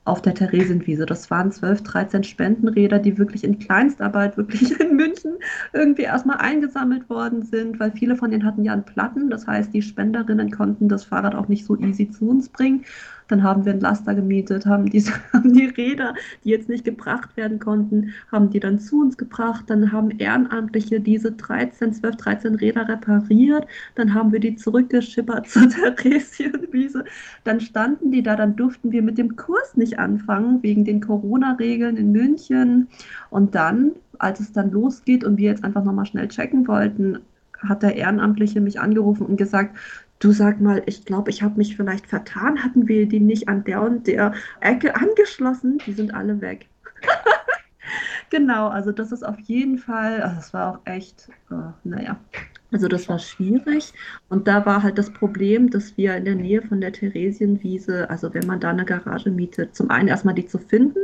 Auf der Theresienwiese. Das waren 12, 13 Spendenräder, die wirklich in Kleinstarbeit, wirklich in München irgendwie erstmal eingesammelt worden sind, weil viele von denen hatten ja einen Platten. Das heißt, die Spenderinnen konnten das Fahrrad auch nicht so easy zu uns bringen. Dann haben wir einen Laster gemietet, haben, diese, haben die Räder, die jetzt nicht gebracht werden konnten, haben die dann zu uns gebracht. Dann haben Ehrenamtliche diese 13, 12, 13 Räder repariert. Dann haben wir die zurückgeschippert zur Theresienwiese. Dann standen die da, dann durften wir mit dem Kurs nicht anfangen, wegen den Corona-Regeln in München. Und dann, als es dann losgeht und wir jetzt einfach nochmal schnell checken wollten, hat der Ehrenamtliche mich angerufen und gesagt, du sag mal, ich glaube, ich habe mich vielleicht vertan, hatten wir die nicht an der und der Ecke angeschlossen? Die sind alle weg. genau, also das ist auf jeden Fall, also das war auch echt, äh, naja, also das war schwierig. Und da war halt das Problem, dass wir in der Nähe von der Theresienwiese, also wenn man da eine Garage mietet, zum einen erstmal die zu finden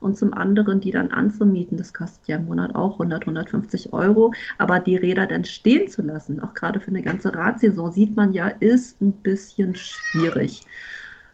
und zum anderen die dann anzumieten, das kostet ja im Monat auch 100, 150 Euro, aber die Räder dann stehen zu lassen, auch gerade für eine ganze Radsaison, sieht man ja, ist ein bisschen schwierig.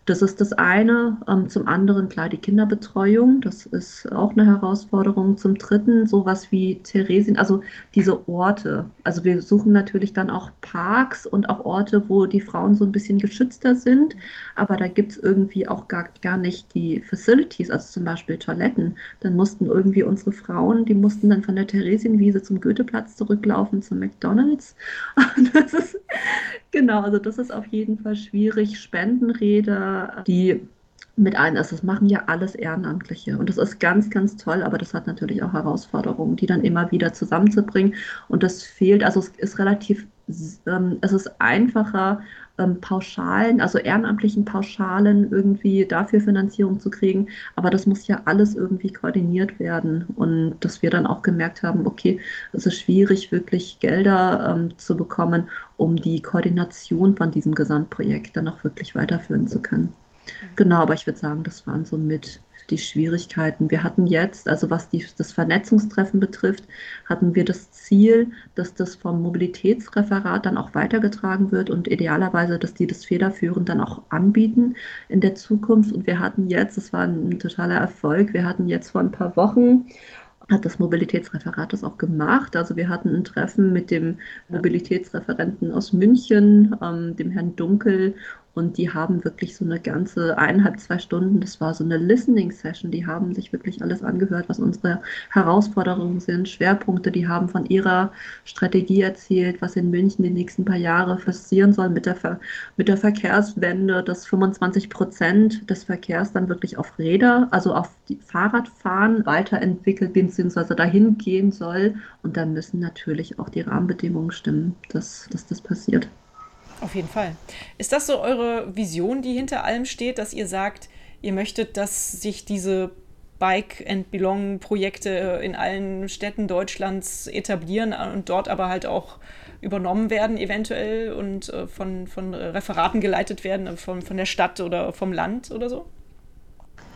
Das ist das eine. Ähm, zum anderen klar die Kinderbetreuung. Das ist auch eine Herausforderung. Zum dritten sowas wie Theresien, also diese Orte. Also wir suchen natürlich dann auch Parks und auch Orte, wo die Frauen so ein bisschen geschützter sind. Aber da gibt es irgendwie auch gar, gar nicht die Facilities, also zum Beispiel Toiletten. Dann mussten irgendwie unsere Frauen, die mussten dann von der Theresienwiese zum Goetheplatz zurücklaufen, zum McDonalds. Das ist, genau, also das ist auf jeden Fall schwierig. Spendenrede die mit ein ist. Das machen ja alles Ehrenamtliche. Und das ist ganz, ganz toll, aber das hat natürlich auch Herausforderungen, die dann immer wieder zusammenzubringen. Und das fehlt, also es ist relativ, ähm, es ist einfacher, ähm, Pauschalen, also ehrenamtlichen Pauschalen irgendwie dafür Finanzierung zu kriegen. Aber das muss ja alles irgendwie koordiniert werden. Und dass wir dann auch gemerkt haben, okay, es ist schwierig, wirklich Gelder ähm, zu bekommen, um die Koordination von diesem Gesamtprojekt dann auch wirklich weiterführen zu können. Genau, aber ich würde sagen, das waren so mit die Schwierigkeiten. Wir hatten jetzt, also was die, das Vernetzungstreffen betrifft, hatten wir das Ziel, dass das vom Mobilitätsreferat dann auch weitergetragen wird und idealerweise, dass die das federführend dann auch anbieten in der Zukunft. Und wir hatten jetzt, das war ein totaler Erfolg, wir hatten jetzt vor ein paar Wochen hat das Mobilitätsreferat das auch gemacht. Also wir hatten ein Treffen mit dem Mobilitätsreferenten aus München, ähm, dem Herrn Dunkel und die haben wirklich so eine ganze eineinhalb, zwei Stunden, das war so eine Listening-Session, die haben sich wirklich alles angehört, was unsere Herausforderungen sind, Schwerpunkte, die haben von ihrer Strategie erzählt, was in München die nächsten paar Jahre passieren soll mit der, Ver mit der Verkehrswende, dass 25 Prozent des Verkehrs dann wirklich auf Räder, also auf die Fahrradfahren weiterentwickelt bzw. dahin gehen soll. Und da müssen natürlich auch die Rahmenbedingungen stimmen, dass, dass das passiert. Auf jeden Fall. Ist das so eure Vision, die hinter allem steht, dass ihr sagt, ihr möchtet, dass sich diese Bike and Belong Projekte in allen Städten Deutschlands etablieren und dort aber halt auch übernommen werden eventuell und äh, von, von Referaten geleitet werden, von, von der Stadt oder vom Land oder so?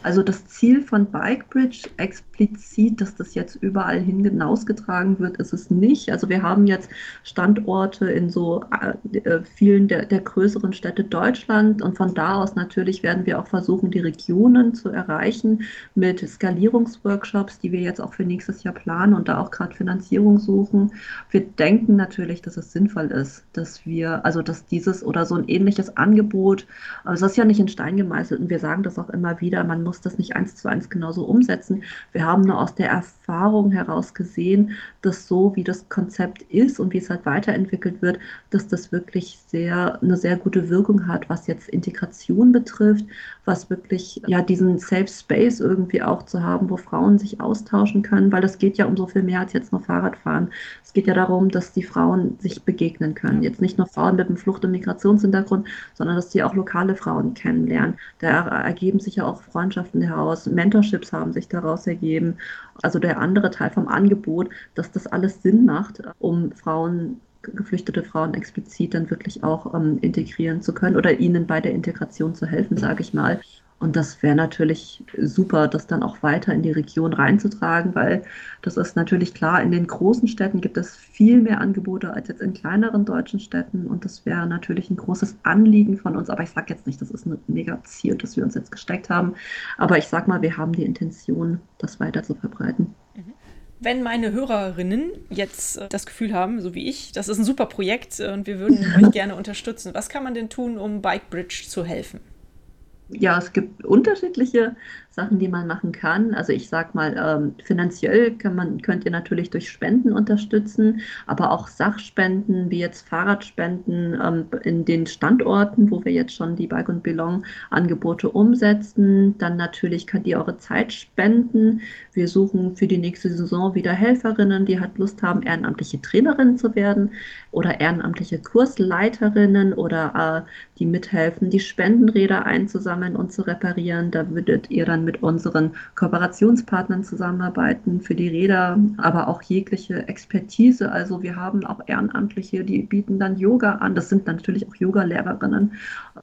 Also das Ziel von Bikebridge explizit, dass das jetzt überall hin hinausgetragen wird, ist es nicht. Also wir haben jetzt Standorte in so äh, vielen der, der größeren Städte Deutschland und von da aus natürlich werden wir auch versuchen, die Regionen zu erreichen mit Skalierungsworkshops, die wir jetzt auch für nächstes Jahr planen und da auch gerade Finanzierung suchen. Wir denken natürlich, dass es sinnvoll ist, dass wir, also dass dieses oder so ein ähnliches Angebot, also das ist ja nicht in Stein gemeißelt und wir sagen das auch immer wieder, man muss muss das nicht eins zu eins genauso umsetzen. Wir haben nur aus der Erfahrung heraus gesehen, dass so wie das Konzept ist und wie es halt weiterentwickelt wird, dass das wirklich sehr eine sehr gute Wirkung hat, was jetzt Integration betrifft, was wirklich ja diesen Safe Space irgendwie auch zu haben, wo Frauen sich austauschen können, weil das geht ja um so viel mehr als jetzt nur Fahrradfahren. Es geht ja darum, dass die Frauen sich begegnen können. Jetzt nicht nur Frauen mit einem Flucht- und Migrationshintergrund, sondern dass die auch lokale Frauen kennenlernen. Da ergeben sich ja auch Freundschaften Freundschaften heraus, Mentorships haben sich daraus ergeben. Also der andere Teil vom Angebot, dass das alles Sinn macht, um Frauen geflüchtete Frauen explizit dann wirklich auch ähm, integrieren zu können oder ihnen bei der Integration zu helfen, sage ich mal. Und das wäre natürlich super, das dann auch weiter in die Region reinzutragen, weil das ist natürlich klar, in den großen Städten gibt es viel mehr Angebote als jetzt in kleineren deutschen Städten. Und das wäre natürlich ein großes Anliegen von uns. Aber ich sage jetzt nicht, das ist ein mega Ziel, das wir uns jetzt gesteckt haben. Aber ich sage mal, wir haben die Intention, das weiter zu verbreiten. Mhm. Wenn meine Hörerinnen jetzt äh, das Gefühl haben, so wie ich, das ist ein super Projekt äh, und wir würden euch gerne unterstützen, was kann man denn tun, um Bikebridge zu helfen? Ja, es gibt unterschiedliche Sachen, die man machen kann. Also ich sag mal, ähm, finanziell kann man, könnt ihr natürlich durch Spenden unterstützen, aber auch Sachspenden, wie jetzt Fahrradspenden ähm, in den Standorten, wo wir jetzt schon die Bike und Belong Angebote umsetzen. Dann natürlich könnt ihr eure Zeit spenden. Wir suchen für die nächste Saison wieder Helferinnen, die halt Lust haben, ehrenamtliche Trainerinnen zu werden oder ehrenamtliche Kursleiterinnen oder äh, die mithelfen, die Spendenräder einzusammeln und zu reparieren. Da würdet ihr dann mit unseren Kooperationspartnern zusammenarbeiten für die Räder, aber auch jegliche Expertise. Also wir haben auch Ehrenamtliche, die bieten dann Yoga an. Das sind natürlich auch Yoga-Lehrerinnen,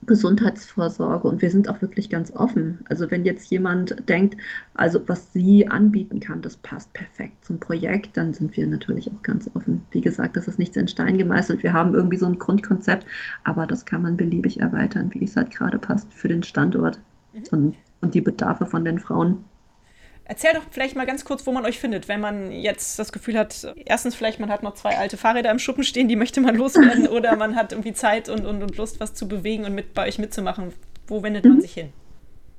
Gesundheitsvorsorge und wir sind auch wirklich ganz offen. Also wenn jetzt jemand denkt, also was sie anbieten kann, das passt perfekt zum Projekt, dann sind wir natürlich auch ganz offen. Wie gesagt, das ist nichts in Stein gemeißelt. Wir haben irgendwie so ein Grundkonzept, aber das kann man beliebig erweitern, wie es halt gerade passt für den Standort mhm. und, und die Bedarfe von den Frauen. Erzähl doch vielleicht mal ganz kurz, wo man euch findet, wenn man jetzt das Gefühl hat, erstens vielleicht man hat noch zwei alte Fahrräder im Schuppen stehen, die möchte man loswerden oder man hat irgendwie Zeit und, und, und Lust, was zu bewegen und mit bei euch mitzumachen. Wo wendet man mhm. sich hin?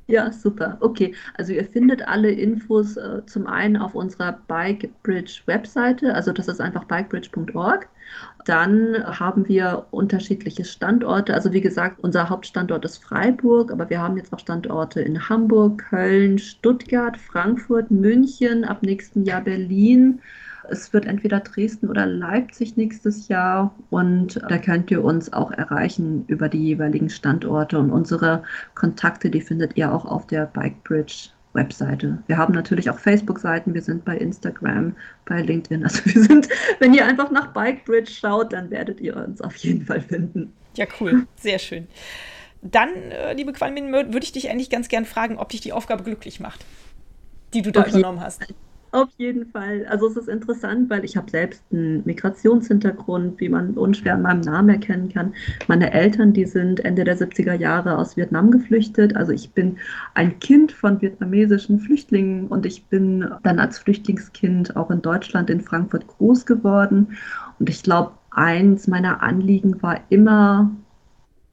Ja, super. Okay, also ihr findet alle Infos äh, zum einen auf unserer Bikebridge Webseite, also das ist einfach bikebridge.org. Dann haben wir unterschiedliche Standorte. Also wie gesagt, unser Hauptstandort ist Freiburg, aber wir haben jetzt auch Standorte in Hamburg, Köln, Stuttgart, Frankfurt, München, ab nächsten Jahr Berlin. Es wird entweder Dresden oder Leipzig nächstes Jahr und da könnt ihr uns auch erreichen über die jeweiligen Standorte und unsere Kontakte, die findet ihr auch auf der Bikebridge Webseite. Wir haben natürlich auch Facebook-Seiten, wir sind bei Instagram, bei LinkedIn. Also wir sind, wenn ihr einfach nach Bikebridge schaut, dann werdet ihr uns auf jeden Fall finden. Ja, cool, sehr schön. Dann, äh, liebe Qualmin, würde ich dich eigentlich ganz gern fragen, ob dich die Aufgabe glücklich macht, die du da okay. übernommen hast. Auf jeden Fall. Also es ist interessant, weil ich habe selbst einen Migrationshintergrund, wie man unschwer an meinem Namen erkennen kann. Meine Eltern, die sind Ende der 70er Jahre aus Vietnam geflüchtet. Also ich bin ein Kind von vietnamesischen Flüchtlingen und ich bin dann als Flüchtlingskind auch in Deutschland, in Frankfurt groß geworden. Und ich glaube, eins meiner Anliegen war immer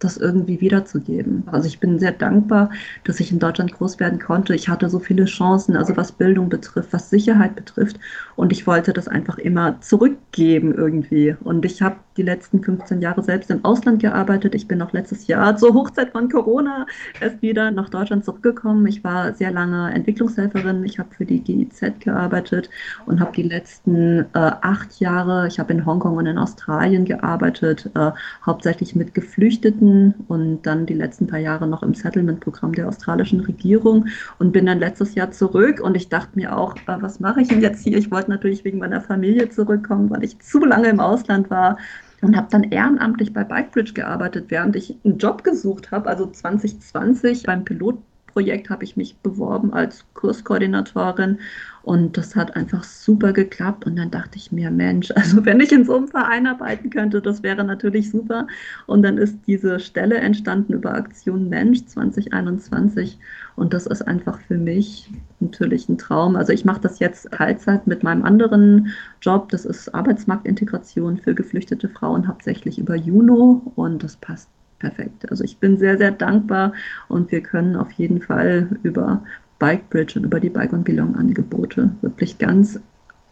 das irgendwie wiederzugeben. Also ich bin sehr dankbar, dass ich in Deutschland groß werden konnte. Ich hatte so viele Chancen, also was Bildung betrifft, was Sicherheit betrifft. Und ich wollte das einfach immer zurückgeben irgendwie. Und ich habe die letzten 15 Jahre selbst im Ausland gearbeitet. Ich bin auch letztes Jahr zur Hochzeit von Corona erst wieder nach Deutschland zurückgekommen. Ich war sehr lange Entwicklungshelferin. Ich habe für die GIZ gearbeitet und habe die letzten äh, acht Jahre, ich habe in Hongkong und in Australien gearbeitet, äh, hauptsächlich mit Geflüchteten und dann die letzten paar Jahre noch im Settlement-Programm der australischen Regierung und bin dann letztes Jahr zurück und ich dachte mir auch, äh, was mache ich denn jetzt hier? Ich wollte natürlich wegen meiner Familie zurückkommen, weil ich zu lange im Ausland war und habe dann ehrenamtlich bei Bikebridge gearbeitet, während ich einen Job gesucht habe, also 2020 beim Pilotprojekt habe ich mich beworben als Kurskoordinatorin und das hat einfach super geklappt. Und dann dachte ich mir, Mensch, also wenn ich in so einem Verein arbeiten könnte, das wäre natürlich super. Und dann ist diese Stelle entstanden über Aktion Mensch 2021. Und das ist einfach für mich natürlich ein Traum. Also ich mache das jetzt Teilzeit mit meinem anderen Job. Das ist Arbeitsmarktintegration für geflüchtete Frauen, hauptsächlich über Juno. Und das passt perfekt. Also ich bin sehr, sehr dankbar und wir können auf jeden Fall über Bikebridge und über die Bike und Belong Angebote. Wirklich ganz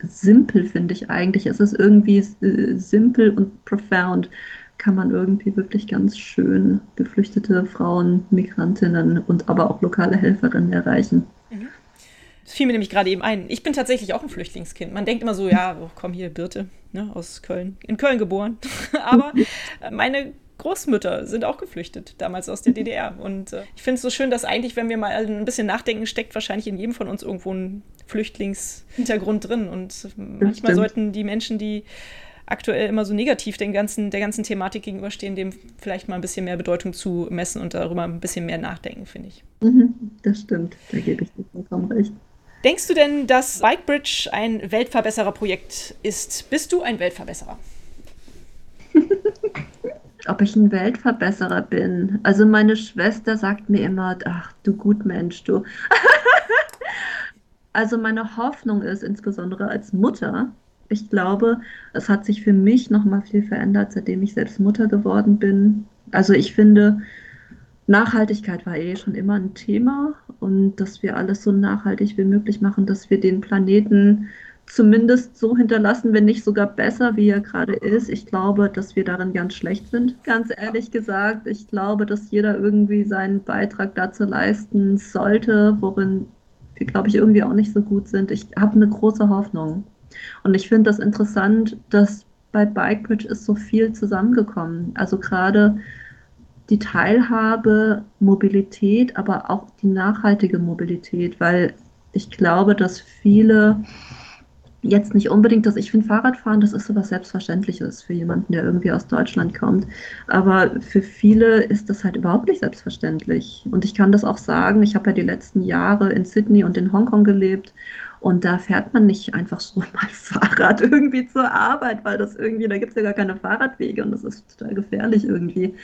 simpel, finde ich eigentlich. Es ist irgendwie äh, simpel und profound. Kann man irgendwie wirklich ganz schön geflüchtete Frauen, Migrantinnen und aber auch lokale Helferinnen erreichen. Mhm. Das fiel mir nämlich gerade eben ein. Ich bin tatsächlich auch ein Flüchtlingskind. Man denkt immer so, ja, oh, komm hier, Birte, ne, aus Köln. In Köln geboren. aber meine Großmütter sind auch geflüchtet, damals aus der DDR. Und äh, ich finde es so schön, dass eigentlich, wenn wir mal ein bisschen nachdenken, steckt wahrscheinlich in jedem von uns irgendwo ein Flüchtlingshintergrund drin. Und manchmal sollten die Menschen, die aktuell immer so negativ den ganzen, der ganzen Thematik gegenüberstehen, dem vielleicht mal ein bisschen mehr Bedeutung zu messen und darüber ein bisschen mehr nachdenken, finde ich. Mhm, das stimmt, da gebe ich dir vollkommen recht. Denkst du denn, dass Bikebridge ein Weltverbesserer-Projekt ist? Bist du ein Weltverbesserer? Ob ich ein Weltverbesserer bin. Also meine Schwester sagt mir immer, ach du Gutmensch, du. also meine Hoffnung ist insbesondere als Mutter, ich glaube, es hat sich für mich noch mal viel verändert, seitdem ich selbst Mutter geworden bin. Also ich finde, Nachhaltigkeit war eh schon immer ein Thema und dass wir alles so nachhaltig wie möglich machen, dass wir den Planeten zumindest so hinterlassen, wenn nicht sogar besser, wie er gerade ist. Ich glaube, dass wir darin ganz schlecht sind, ganz ehrlich gesagt. Ich glaube, dass jeder irgendwie seinen Beitrag dazu leisten sollte, worin wir, glaube ich, irgendwie auch nicht so gut sind. Ich habe eine große Hoffnung. Und ich finde das interessant, dass bei Bikebridge ist so viel zusammengekommen. Also gerade die Teilhabe, Mobilität, aber auch die nachhaltige Mobilität, weil ich glaube, dass viele jetzt nicht unbedingt, dass ich finde, Fahrradfahren, das ist so was Selbstverständliches für jemanden, der irgendwie aus Deutschland kommt. Aber für viele ist das halt überhaupt nicht selbstverständlich. Und ich kann das auch sagen, ich habe ja die letzten Jahre in Sydney und in Hongkong gelebt und da fährt man nicht einfach so mal Fahrrad irgendwie zur Arbeit, weil das irgendwie, da gibt es ja gar keine Fahrradwege und das ist total gefährlich irgendwie.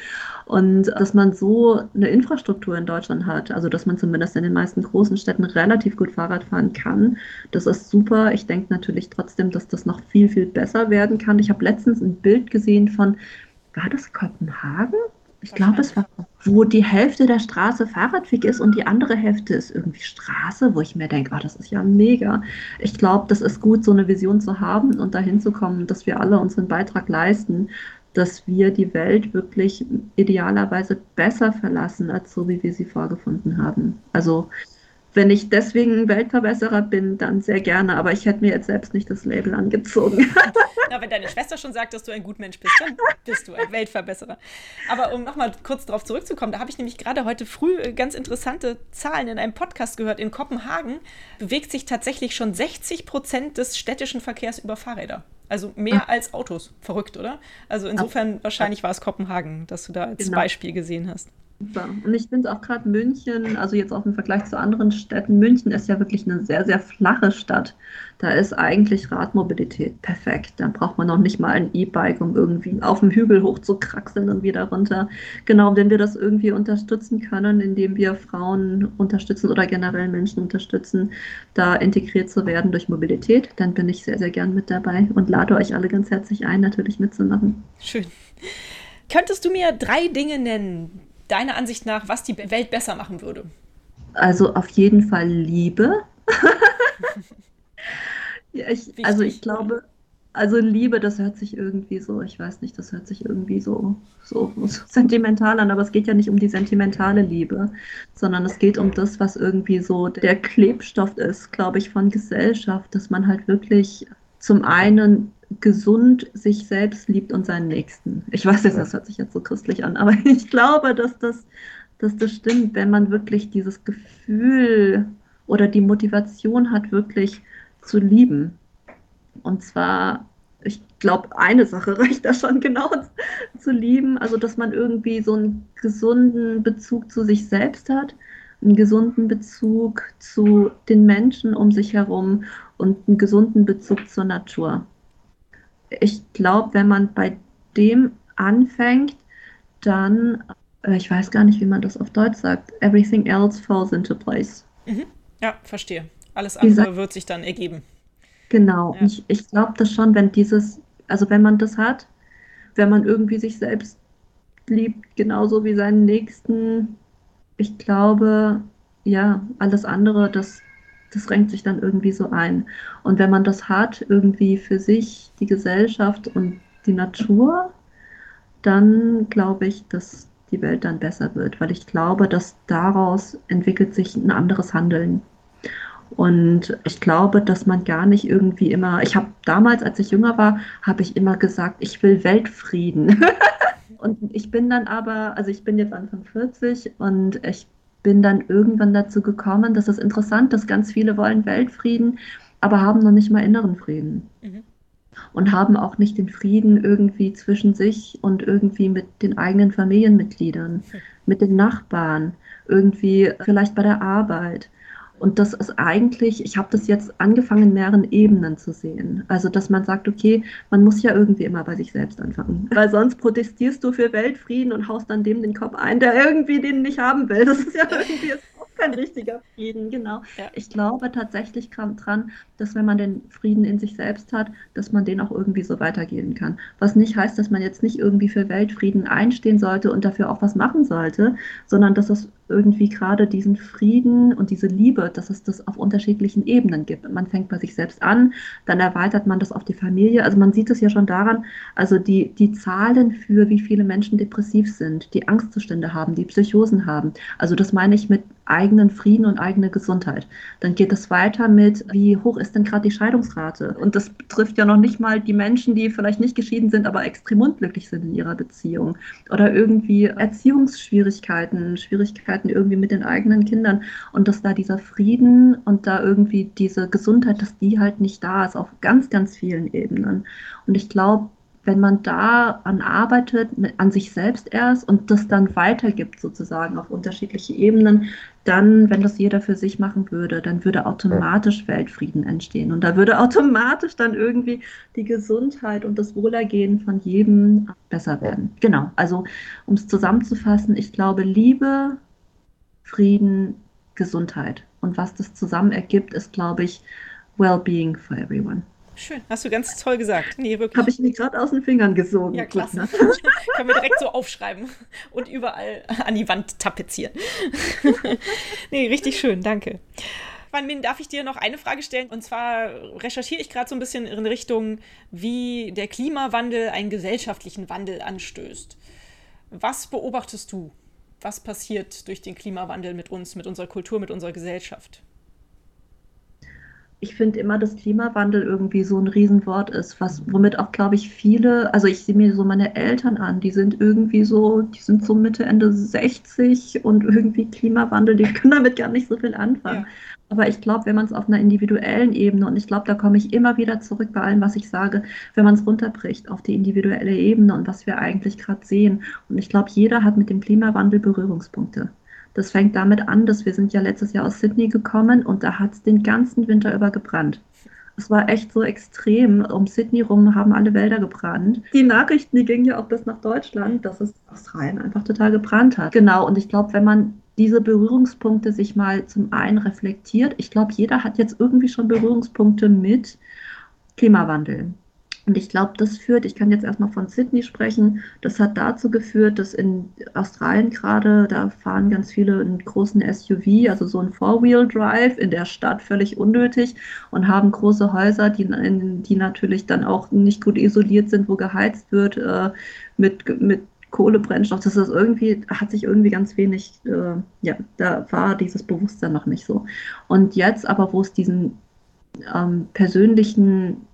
Und dass man so eine Infrastruktur in Deutschland hat, also dass man zumindest in den meisten großen Städten relativ gut Fahrrad fahren kann, das ist super. Ich denke natürlich trotzdem, dass das noch viel, viel besser werden kann. Ich habe letztens ein Bild gesehen von, war das Kopenhagen? Ich glaube, es war, wo die Hälfte der Straße Fahrradweg ist und die andere Hälfte ist irgendwie Straße, wo ich mir denke, oh, das ist ja mega. Ich glaube, das ist gut, so eine Vision zu haben und dahin zu kommen, dass wir alle unseren Beitrag leisten, dass wir die Welt wirklich idealerweise besser verlassen, als so, wie wir sie vorgefunden haben. Also wenn ich deswegen Weltverbesserer bin, dann sehr gerne. Aber ich hätte mir jetzt selbst nicht das Label angezogen. Na, wenn deine Schwester schon sagt, dass du ein Gutmensch bist, dann bist du ein Weltverbesserer. Aber um nochmal kurz darauf zurückzukommen, da habe ich nämlich gerade heute früh äh, ganz interessante Zahlen in einem Podcast gehört. In Kopenhagen bewegt sich tatsächlich schon 60 Prozent des städtischen Verkehrs über Fahrräder. Also mehr ah. als Autos. Verrückt, oder? Also insofern wahrscheinlich war es Kopenhagen, dass du da als genau. Beispiel gesehen hast. Super. Und ich finde auch gerade München, also jetzt auch im Vergleich zu anderen Städten, München ist ja wirklich eine sehr, sehr flache Stadt. Da ist eigentlich Radmobilität perfekt. Da braucht man noch nicht mal ein E-Bike, um irgendwie auf dem Hügel hoch zu kraxeln und wieder runter. Genau, wenn wir das irgendwie unterstützen können, indem wir Frauen unterstützen oder generell Menschen unterstützen, da integriert zu werden durch Mobilität, dann bin ich sehr, sehr gern mit dabei und lade euch alle ganz herzlich ein, natürlich mitzumachen. Schön. Könntest du mir drei Dinge nennen, deiner Ansicht nach, was die Welt besser machen würde? Also auf jeden Fall Liebe. ja, ich, also ich glaube, also Liebe, das hört sich irgendwie so, ich weiß nicht, das hört sich irgendwie so, so, so, sentimental an, aber es geht ja nicht um die sentimentale Liebe, sondern es geht um das, was irgendwie so der Klebstoff ist, glaube ich, von Gesellschaft, dass man halt wirklich zum einen gesund sich selbst liebt und seinen Nächsten. Ich weiß jetzt, das hört sich jetzt so christlich an, aber ich glaube, dass das, dass das stimmt, wenn man wirklich dieses Gefühl oder die Motivation hat, wirklich zu lieben. Und zwar, ich glaube, eine Sache reicht da schon genau zu lieben, also dass man irgendwie so einen gesunden Bezug zu sich selbst hat, einen gesunden Bezug zu den Menschen um sich herum und einen gesunden Bezug zur Natur ich glaube, wenn man bei dem anfängt, dann, äh, ich weiß gar nicht, wie man das auf Deutsch sagt, everything else falls into place. Mhm. Ja, verstehe. Alles andere Dieser, wird sich dann ergeben. Genau. Ja. Ich, ich glaube das schon, wenn dieses, also wenn man das hat, wenn man irgendwie sich selbst liebt, genauso wie seinen Nächsten, ich glaube, ja, alles andere, das das renkt sich dann irgendwie so ein. Und wenn man das hat, irgendwie für sich, die Gesellschaft und die Natur, dann glaube ich, dass die Welt dann besser wird, weil ich glaube, dass daraus entwickelt sich ein anderes Handeln. Und ich glaube, dass man gar nicht irgendwie immer, ich habe damals, als ich jünger war, habe ich immer gesagt, ich will Weltfrieden. und ich bin dann aber, also ich bin jetzt Anfang 40 und ich bin dann irgendwann dazu gekommen, dass es interessant ist, ganz viele wollen Weltfrieden, aber haben noch nicht mal inneren Frieden. Mhm. Und haben auch nicht den Frieden irgendwie zwischen sich und irgendwie mit den eigenen Familienmitgliedern, mhm. mit den Nachbarn, irgendwie vielleicht bei der Arbeit. Und das ist eigentlich, ich habe das jetzt angefangen, in mehreren Ebenen zu sehen. Also, dass man sagt, okay, man muss ja irgendwie immer bei sich selbst anfangen. Weil sonst protestierst du für Weltfrieden und haust dann dem den Kopf ein, der irgendwie den nicht haben will. Das ist ja irgendwie kein richtiger Frieden, genau. Ja. Ich glaube tatsächlich dran, dass wenn man den Frieden in sich selbst hat, dass man den auch irgendwie so weitergeben kann. Was nicht heißt, dass man jetzt nicht irgendwie für Weltfrieden einstehen sollte und dafür auch was machen sollte, sondern dass es irgendwie gerade diesen Frieden und diese Liebe, dass es das auf unterschiedlichen Ebenen gibt. Man fängt bei sich selbst an, dann erweitert man das auf die Familie. Also man sieht es ja schon daran, also die, die Zahlen für wie viele Menschen depressiv sind, die Angstzustände haben, die Psychosen haben. Also das meine ich mit eigenen Frieden und eigene Gesundheit. Dann geht es weiter mit, wie hoch ist denn gerade die Scheidungsrate? Und das betrifft ja noch nicht mal die Menschen, die vielleicht nicht geschieden sind, aber extrem unglücklich sind in ihrer Beziehung. Oder irgendwie Erziehungsschwierigkeiten, Schwierigkeiten irgendwie mit den eigenen Kindern. Und dass da dieser Frieden und da irgendwie diese Gesundheit, dass die halt nicht da ist, auf ganz, ganz vielen Ebenen. Und ich glaube, wenn man da an arbeitet, an sich selbst erst und das dann weitergibt sozusagen auf unterschiedliche Ebenen, dann, wenn das jeder für sich machen würde, dann würde automatisch Weltfrieden entstehen und da würde automatisch dann irgendwie die Gesundheit und das Wohlergehen von jedem besser werden. Genau, also um es zusammenzufassen, ich glaube Liebe, Frieden, Gesundheit und was das zusammen ergibt, ist, glaube ich, Well-being for everyone. Schön, hast du ganz toll gesagt. Nee, wirklich. Habe ich mir gerade aus den Fingern gesogen. Ja, klasse. Ne? Können wir direkt so aufschreiben und überall an die Wand tapezieren. nee, richtig schön, danke. Wanmin, darf ich dir noch eine Frage stellen? Und zwar recherchiere ich gerade so ein bisschen in Richtung, wie der Klimawandel einen gesellschaftlichen Wandel anstößt. Was beobachtest du? Was passiert durch den Klimawandel mit uns, mit unserer Kultur, mit unserer Gesellschaft? ich finde immer, dass Klimawandel irgendwie so ein Riesenwort ist, was, womit auch, glaube ich, viele, also ich sehe mir so meine Eltern an, die sind irgendwie so, die sind so Mitte, Ende 60 und irgendwie Klimawandel, die können damit gar nicht so viel anfangen. Ja. Aber ich glaube, wenn man es auf einer individuellen Ebene, und ich glaube, da komme ich immer wieder zurück bei allem, was ich sage, wenn man es runterbricht auf die individuelle Ebene und was wir eigentlich gerade sehen. Und ich glaube, jeder hat mit dem Klimawandel Berührungspunkte. Das fängt damit an, dass wir sind ja letztes Jahr aus Sydney gekommen und da hat es den ganzen Winter über gebrannt. Es war echt so extrem. Um Sydney rum haben alle Wälder gebrannt. Die Nachrichten, die gingen ja auch bis nach Deutschland, dass es Australien einfach total gebrannt hat. Genau, und ich glaube, wenn man diese Berührungspunkte sich mal zum einen reflektiert, ich glaube, jeder hat jetzt irgendwie schon Berührungspunkte mit Klimawandel. Und ich glaube, das führt, ich kann jetzt erstmal von Sydney sprechen, das hat dazu geführt, dass in Australien gerade, da fahren ganz viele einen großen SUV, also so ein Four-Wheel-Drive in der Stadt völlig unnötig und haben große Häuser, die, die natürlich dann auch nicht gut isoliert sind, wo geheizt wird äh, mit, mit Kohlebrennstoff. Das ist irgendwie, hat sich irgendwie ganz wenig, äh, ja, da war dieses Bewusstsein noch nicht so. Und jetzt aber, wo es diesen ähm, persönlichen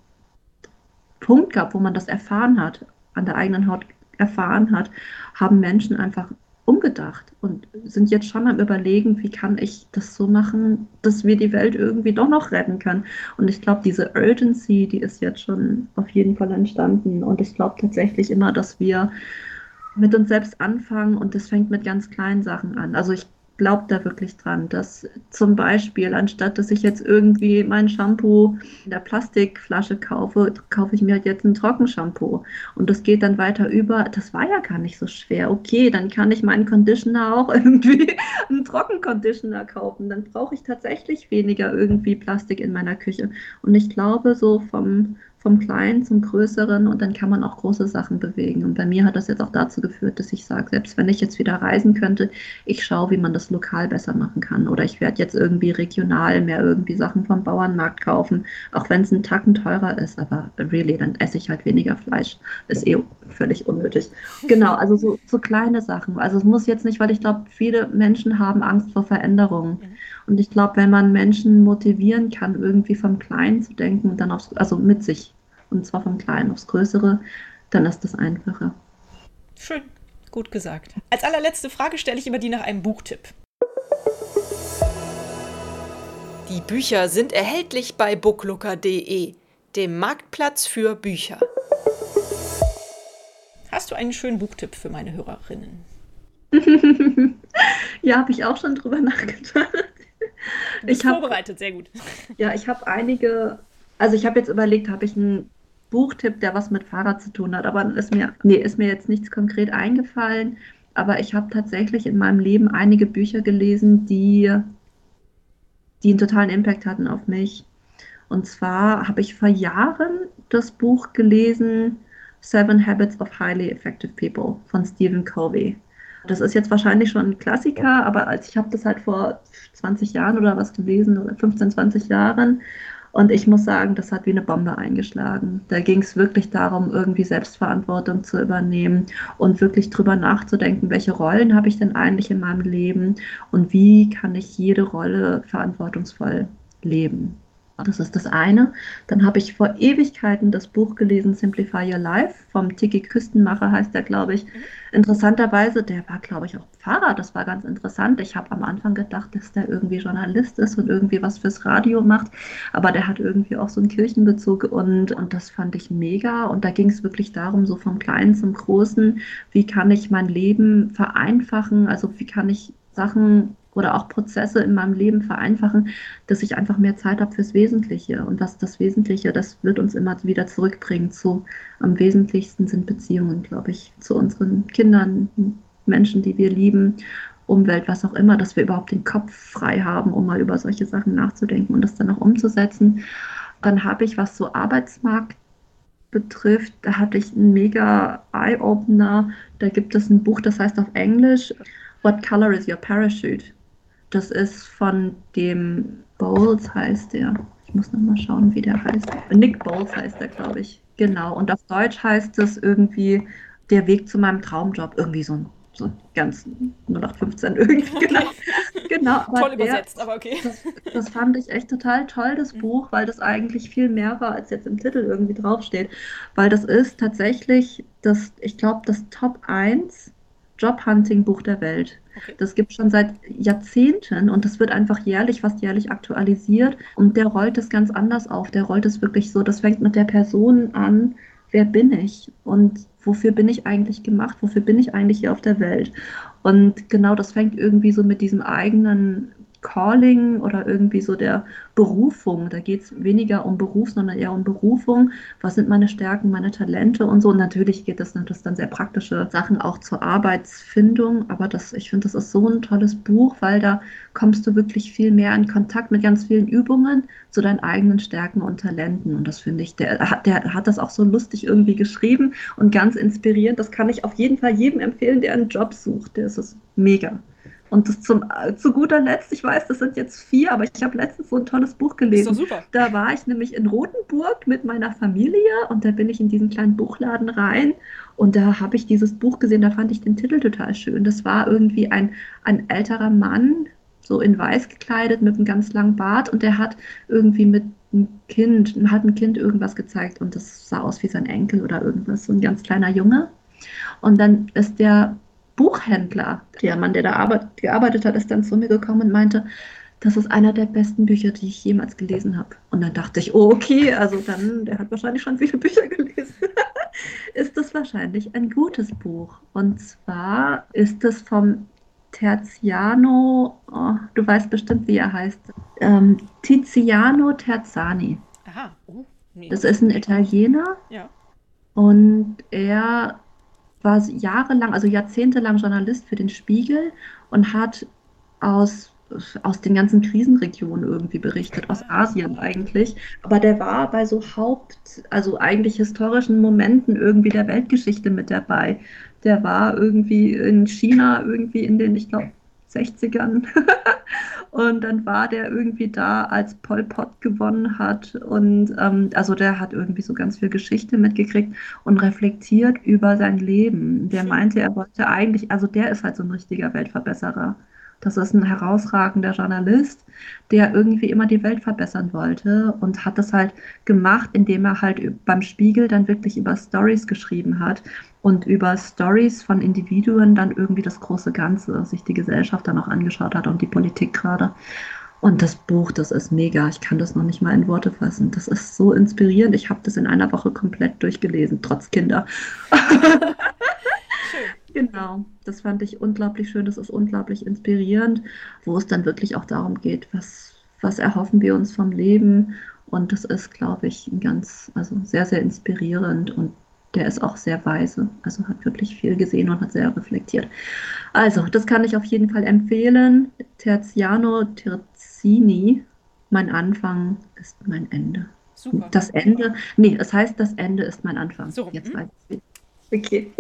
Punkt gab, wo man das erfahren hat, an der eigenen Haut erfahren hat, haben Menschen einfach umgedacht und sind jetzt schon am Überlegen, wie kann ich das so machen, dass wir die Welt irgendwie doch noch retten können. Und ich glaube, diese Urgency, die ist jetzt schon auf jeden Fall entstanden. Und ich glaube tatsächlich immer, dass wir mit uns selbst anfangen und das fängt mit ganz kleinen Sachen an. Also ich glaubt da wirklich dran, dass zum Beispiel, anstatt dass ich jetzt irgendwie mein Shampoo in der Plastikflasche kaufe, kaufe ich mir jetzt ein Trockenshampoo. Und das geht dann weiter über, das war ja gar nicht so schwer. Okay, dann kann ich meinen Conditioner auch irgendwie einen Trockenconditioner kaufen. Dann brauche ich tatsächlich weniger irgendwie Plastik in meiner Küche. Und ich glaube, so vom, vom Kleinen zum Größeren und dann kann man auch große Sachen bewegen. Und bei mir hat das jetzt auch dazu geführt, dass ich sage, selbst wenn ich jetzt wieder reisen könnte, ich schaue, wie man das lokal besser machen kann. Oder ich werde jetzt irgendwie regional mehr irgendwie Sachen vom Bauernmarkt kaufen, auch wenn es ein Tacken teurer ist. Aber really, dann esse ich halt weniger Fleisch. Ist eh völlig unnötig. Genau, also so, so kleine Sachen. Also es muss jetzt nicht, weil ich glaube, viele Menschen haben Angst vor Veränderungen. Und ich glaube, wenn man Menschen motivieren kann, irgendwie vom Kleinen zu denken und dann aufs, also mit sich und zwar vom Kleinen aufs Größere, dann ist das einfacher. Schön, gut gesagt. Als allerletzte Frage stelle ich immer die nach einem Buchtipp. Die Bücher sind erhältlich bei booklooker.de, dem Marktplatz für Bücher. Hast du einen schönen Buchtipp für meine Hörerinnen? ja, habe ich auch schon drüber nachgedacht. Ich hab, vorbereitet, sehr gut. Ja, ich habe einige, also ich habe jetzt überlegt, habe ich einen Buchtipp, der was mit Fahrrad zu tun hat. Aber ist mir, nee, ist mir jetzt nichts konkret eingefallen. Aber ich habe tatsächlich in meinem Leben einige Bücher gelesen, die, die einen totalen Impact hatten auf mich. Und zwar habe ich vor Jahren das Buch gelesen, Seven Habits of Highly Effective People von Stephen Covey. Das ist jetzt wahrscheinlich schon ein Klassiker, aber als ich habe das halt vor 20 Jahren oder was gelesen, oder 15, 20 Jahren. Und ich muss sagen, das hat wie eine Bombe eingeschlagen. Da ging es wirklich darum, irgendwie Selbstverantwortung zu übernehmen und wirklich drüber nachzudenken, welche Rollen habe ich denn eigentlich in meinem Leben und wie kann ich jede Rolle verantwortungsvoll leben. Das ist das eine. Dann habe ich vor Ewigkeiten das Buch gelesen, Simplify Your Life, vom Tiki Küstenmacher heißt der, glaube ich. Mhm. Interessanterweise, der war, glaube ich, auch Pfarrer. Das war ganz interessant. Ich habe am Anfang gedacht, dass der irgendwie Journalist ist und irgendwie was fürs Radio macht. Aber der hat irgendwie auch so einen Kirchenbezug und, und das fand ich mega. Und da ging es wirklich darum, so vom Kleinen zum Großen, wie kann ich mein Leben vereinfachen? Also wie kann ich Sachen oder auch Prozesse in meinem Leben vereinfachen, dass ich einfach mehr Zeit habe fürs Wesentliche. Und was das Wesentliche, das wird uns immer wieder zurückbringen zu, am wesentlichsten sind Beziehungen, glaube ich, zu unseren Kindern, Menschen, die wir lieben, Umwelt, was auch immer, dass wir überhaupt den Kopf frei haben, um mal über solche Sachen nachzudenken und das dann auch umzusetzen. Dann habe ich, was so Arbeitsmarkt betrifft, da hatte ich einen mega Eye-Opener. Da gibt es ein Buch, das heißt auf Englisch What Color is Your Parachute? Das ist von dem Bowles heißt der. Ich muss noch mal schauen, wie der heißt. Nick Bowles heißt der, glaube ich. Genau. Und auf Deutsch heißt es irgendwie der Weg zu meinem Traumjob. Irgendwie so ein so ganz 0815 irgendwie. Genau. genau. toll übersetzt, aber okay. Das, das, fand ich echt total toll, das mhm. Buch, weil das eigentlich viel mehr war, als jetzt im Titel irgendwie draufsteht. Weil das ist tatsächlich das, ich glaube, das Top 1 Jobhunting-Buch der Welt. Okay. Das gibt es schon seit Jahrzehnten und das wird einfach jährlich, fast jährlich aktualisiert. Und der rollt es ganz anders auf. Der rollt es wirklich so, das fängt mit der Person an, wer bin ich und wofür bin ich eigentlich gemacht, wofür bin ich eigentlich hier auf der Welt. Und genau das fängt irgendwie so mit diesem eigenen Calling oder irgendwie so der Berufung. Da geht es weniger um Beruf, sondern eher um Berufung. Was sind meine Stärken, meine Talente und so. Und natürlich geht es natürlich dann sehr praktische Sachen auch zur Arbeitsfindung. Aber das, ich finde, das ist so ein tolles Buch, weil da kommst du wirklich viel mehr in Kontakt mit ganz vielen Übungen zu deinen eigenen Stärken und Talenten. Und das finde ich, der der hat das auch so lustig irgendwie geschrieben und ganz inspirierend. Das kann ich auf jeden Fall jedem empfehlen, der einen Job sucht. Der ist es mega. Und das zum, zu guter Letzt, ich weiß, das sind jetzt vier, aber ich habe letztens so ein tolles Buch gelesen. Ist doch super. Da war ich nämlich in Rothenburg mit meiner Familie und da bin ich in diesen kleinen Buchladen rein und da habe ich dieses Buch gesehen, da fand ich den Titel total schön. Das war irgendwie ein, ein älterer Mann, so in weiß gekleidet, mit einem ganz langen Bart und der hat irgendwie mit einem Kind, hat ein Kind irgendwas gezeigt und das sah aus wie sein Enkel oder irgendwas, so ein ganz kleiner Junge. Und dann ist der Buchhändler, der Mann, der da arbeit, gearbeitet hat, ist dann zu mir gekommen und meinte, das ist einer der besten Bücher, die ich jemals gelesen habe. Und dann dachte ich, oh, okay, also dann, der hat wahrscheinlich schon viele Bücher gelesen. ist das wahrscheinlich ein gutes Buch. Und zwar ist es vom Terziano, oh, du weißt bestimmt, wie er heißt, ähm, Tiziano Terzani. Aha, oh, nee. Das ist ein Italiener. Ja. Und er war jahrelang, also jahrzehntelang Journalist für den Spiegel und hat aus, aus den ganzen Krisenregionen irgendwie berichtet, aus Asien eigentlich. Aber der war bei so Haupt, also eigentlich historischen Momenten irgendwie der Weltgeschichte mit dabei. Der war irgendwie in China, irgendwie in den, ich glaube, 60ern. und dann war der irgendwie da, als Pol Pot gewonnen hat. Und ähm, also der hat irgendwie so ganz viel Geschichte mitgekriegt und reflektiert über sein Leben. Der meinte, er wollte eigentlich, also der ist halt so ein richtiger Weltverbesserer. Das ist ein herausragender Journalist, der irgendwie immer die Welt verbessern wollte und hat das halt gemacht, indem er halt beim Spiegel dann wirklich über Stories geschrieben hat und über Stories von Individuen dann irgendwie das große Ganze, sich die Gesellschaft dann auch angeschaut hat und die Politik gerade. Und das Buch, das ist mega. Ich kann das noch nicht mal in Worte fassen. Das ist so inspirierend. Ich habe das in einer Woche komplett durchgelesen, trotz Kinder. genau, das fand ich unglaublich schön. Das ist unglaublich inspirierend, wo es dann wirklich auch darum geht, was, was erhoffen wir uns vom Leben. Und das ist, glaube ich, ganz, also sehr, sehr inspirierend und der ist auch sehr weise, also hat wirklich viel gesehen und hat sehr reflektiert. Also, das kann ich auf jeden Fall empfehlen. Terziano Terzini, mein Anfang ist mein Ende. Super. Das Ende, nee, es heißt, das Ende ist mein Anfang. So. Jetzt hm? weiß ich. Okay.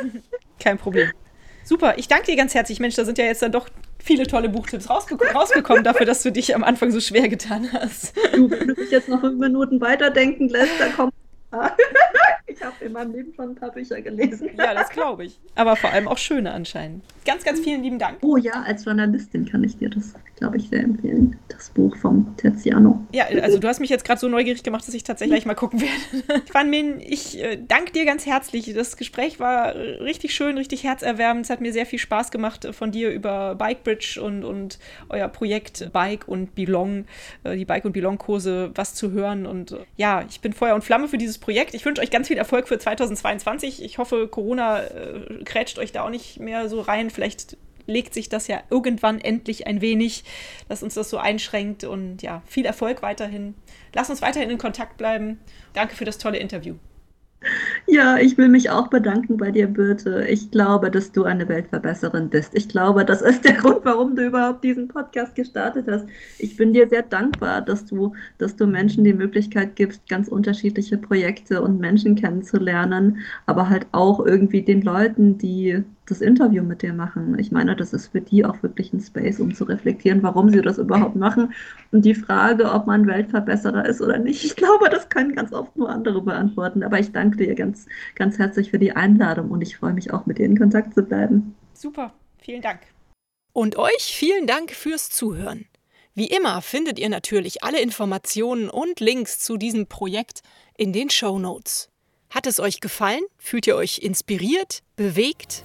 Kein Problem. Super, ich danke dir ganz herzlich. Mensch, da sind ja jetzt dann doch viele tolle Buchtipps rausge rausgekommen dafür, dass du dich am Anfang so schwer getan hast. Du, wenn du dich jetzt noch fünf Minuten weiterdenken lässt, dann ich habe in meinem Leben schon ein paar Bücher gelesen. Ja, das glaube ich. Aber vor allem auch schöne anscheinend. Ganz, ganz vielen lieben Dank. Oh ja, als Journalistin kann ich dir das, glaube ich, sehr empfehlen. Das Buch vom Terziano. Ja, also du hast mich jetzt gerade so neugierig gemacht, dass ich tatsächlich gleich mal gucken werde. Fanmin, ich äh, danke dir ganz herzlich. Das Gespräch war richtig schön, richtig herzerwärmend. Es hat mir sehr viel Spaß gemacht, von dir über Bikebridge und, und euer Projekt Bike und Belong, äh, die Bike und Belong-Kurse, was zu hören. Und äh, ja, ich bin Feuer und Flamme für dieses Projekt. Ich wünsche euch ganz viel Erfolg für 2022. Ich hoffe, Corona äh, krätscht euch da auch nicht mehr so rein. Vielleicht legt sich das ja irgendwann endlich ein wenig, dass uns das so einschränkt. Und ja, viel Erfolg weiterhin. Lass uns weiterhin in Kontakt bleiben. Danke für das tolle Interview. Ja, ich will mich auch bedanken bei dir, Birte. Ich glaube, dass du eine Weltverbesserin bist. Ich glaube, das ist der Grund, warum du überhaupt diesen Podcast gestartet hast. Ich bin dir sehr dankbar, dass du, dass du Menschen die Möglichkeit gibst, ganz unterschiedliche Projekte und Menschen kennenzulernen, aber halt auch irgendwie den Leuten, die das Interview mit dir machen. Ich meine, das ist für die auch wirklich ein Space, um zu reflektieren, warum sie das überhaupt machen. Und die Frage, ob man Weltverbesserer ist oder nicht, ich glaube, das können ganz oft nur andere beantworten. Aber ich danke dir ganz, ganz herzlich für die Einladung und ich freue mich auch, mit dir in Kontakt zu bleiben. Super, vielen Dank. Und euch vielen Dank fürs Zuhören. Wie immer findet ihr natürlich alle Informationen und Links zu diesem Projekt in den Show Notes. Hat es euch gefallen? Fühlt ihr euch inspiriert, bewegt?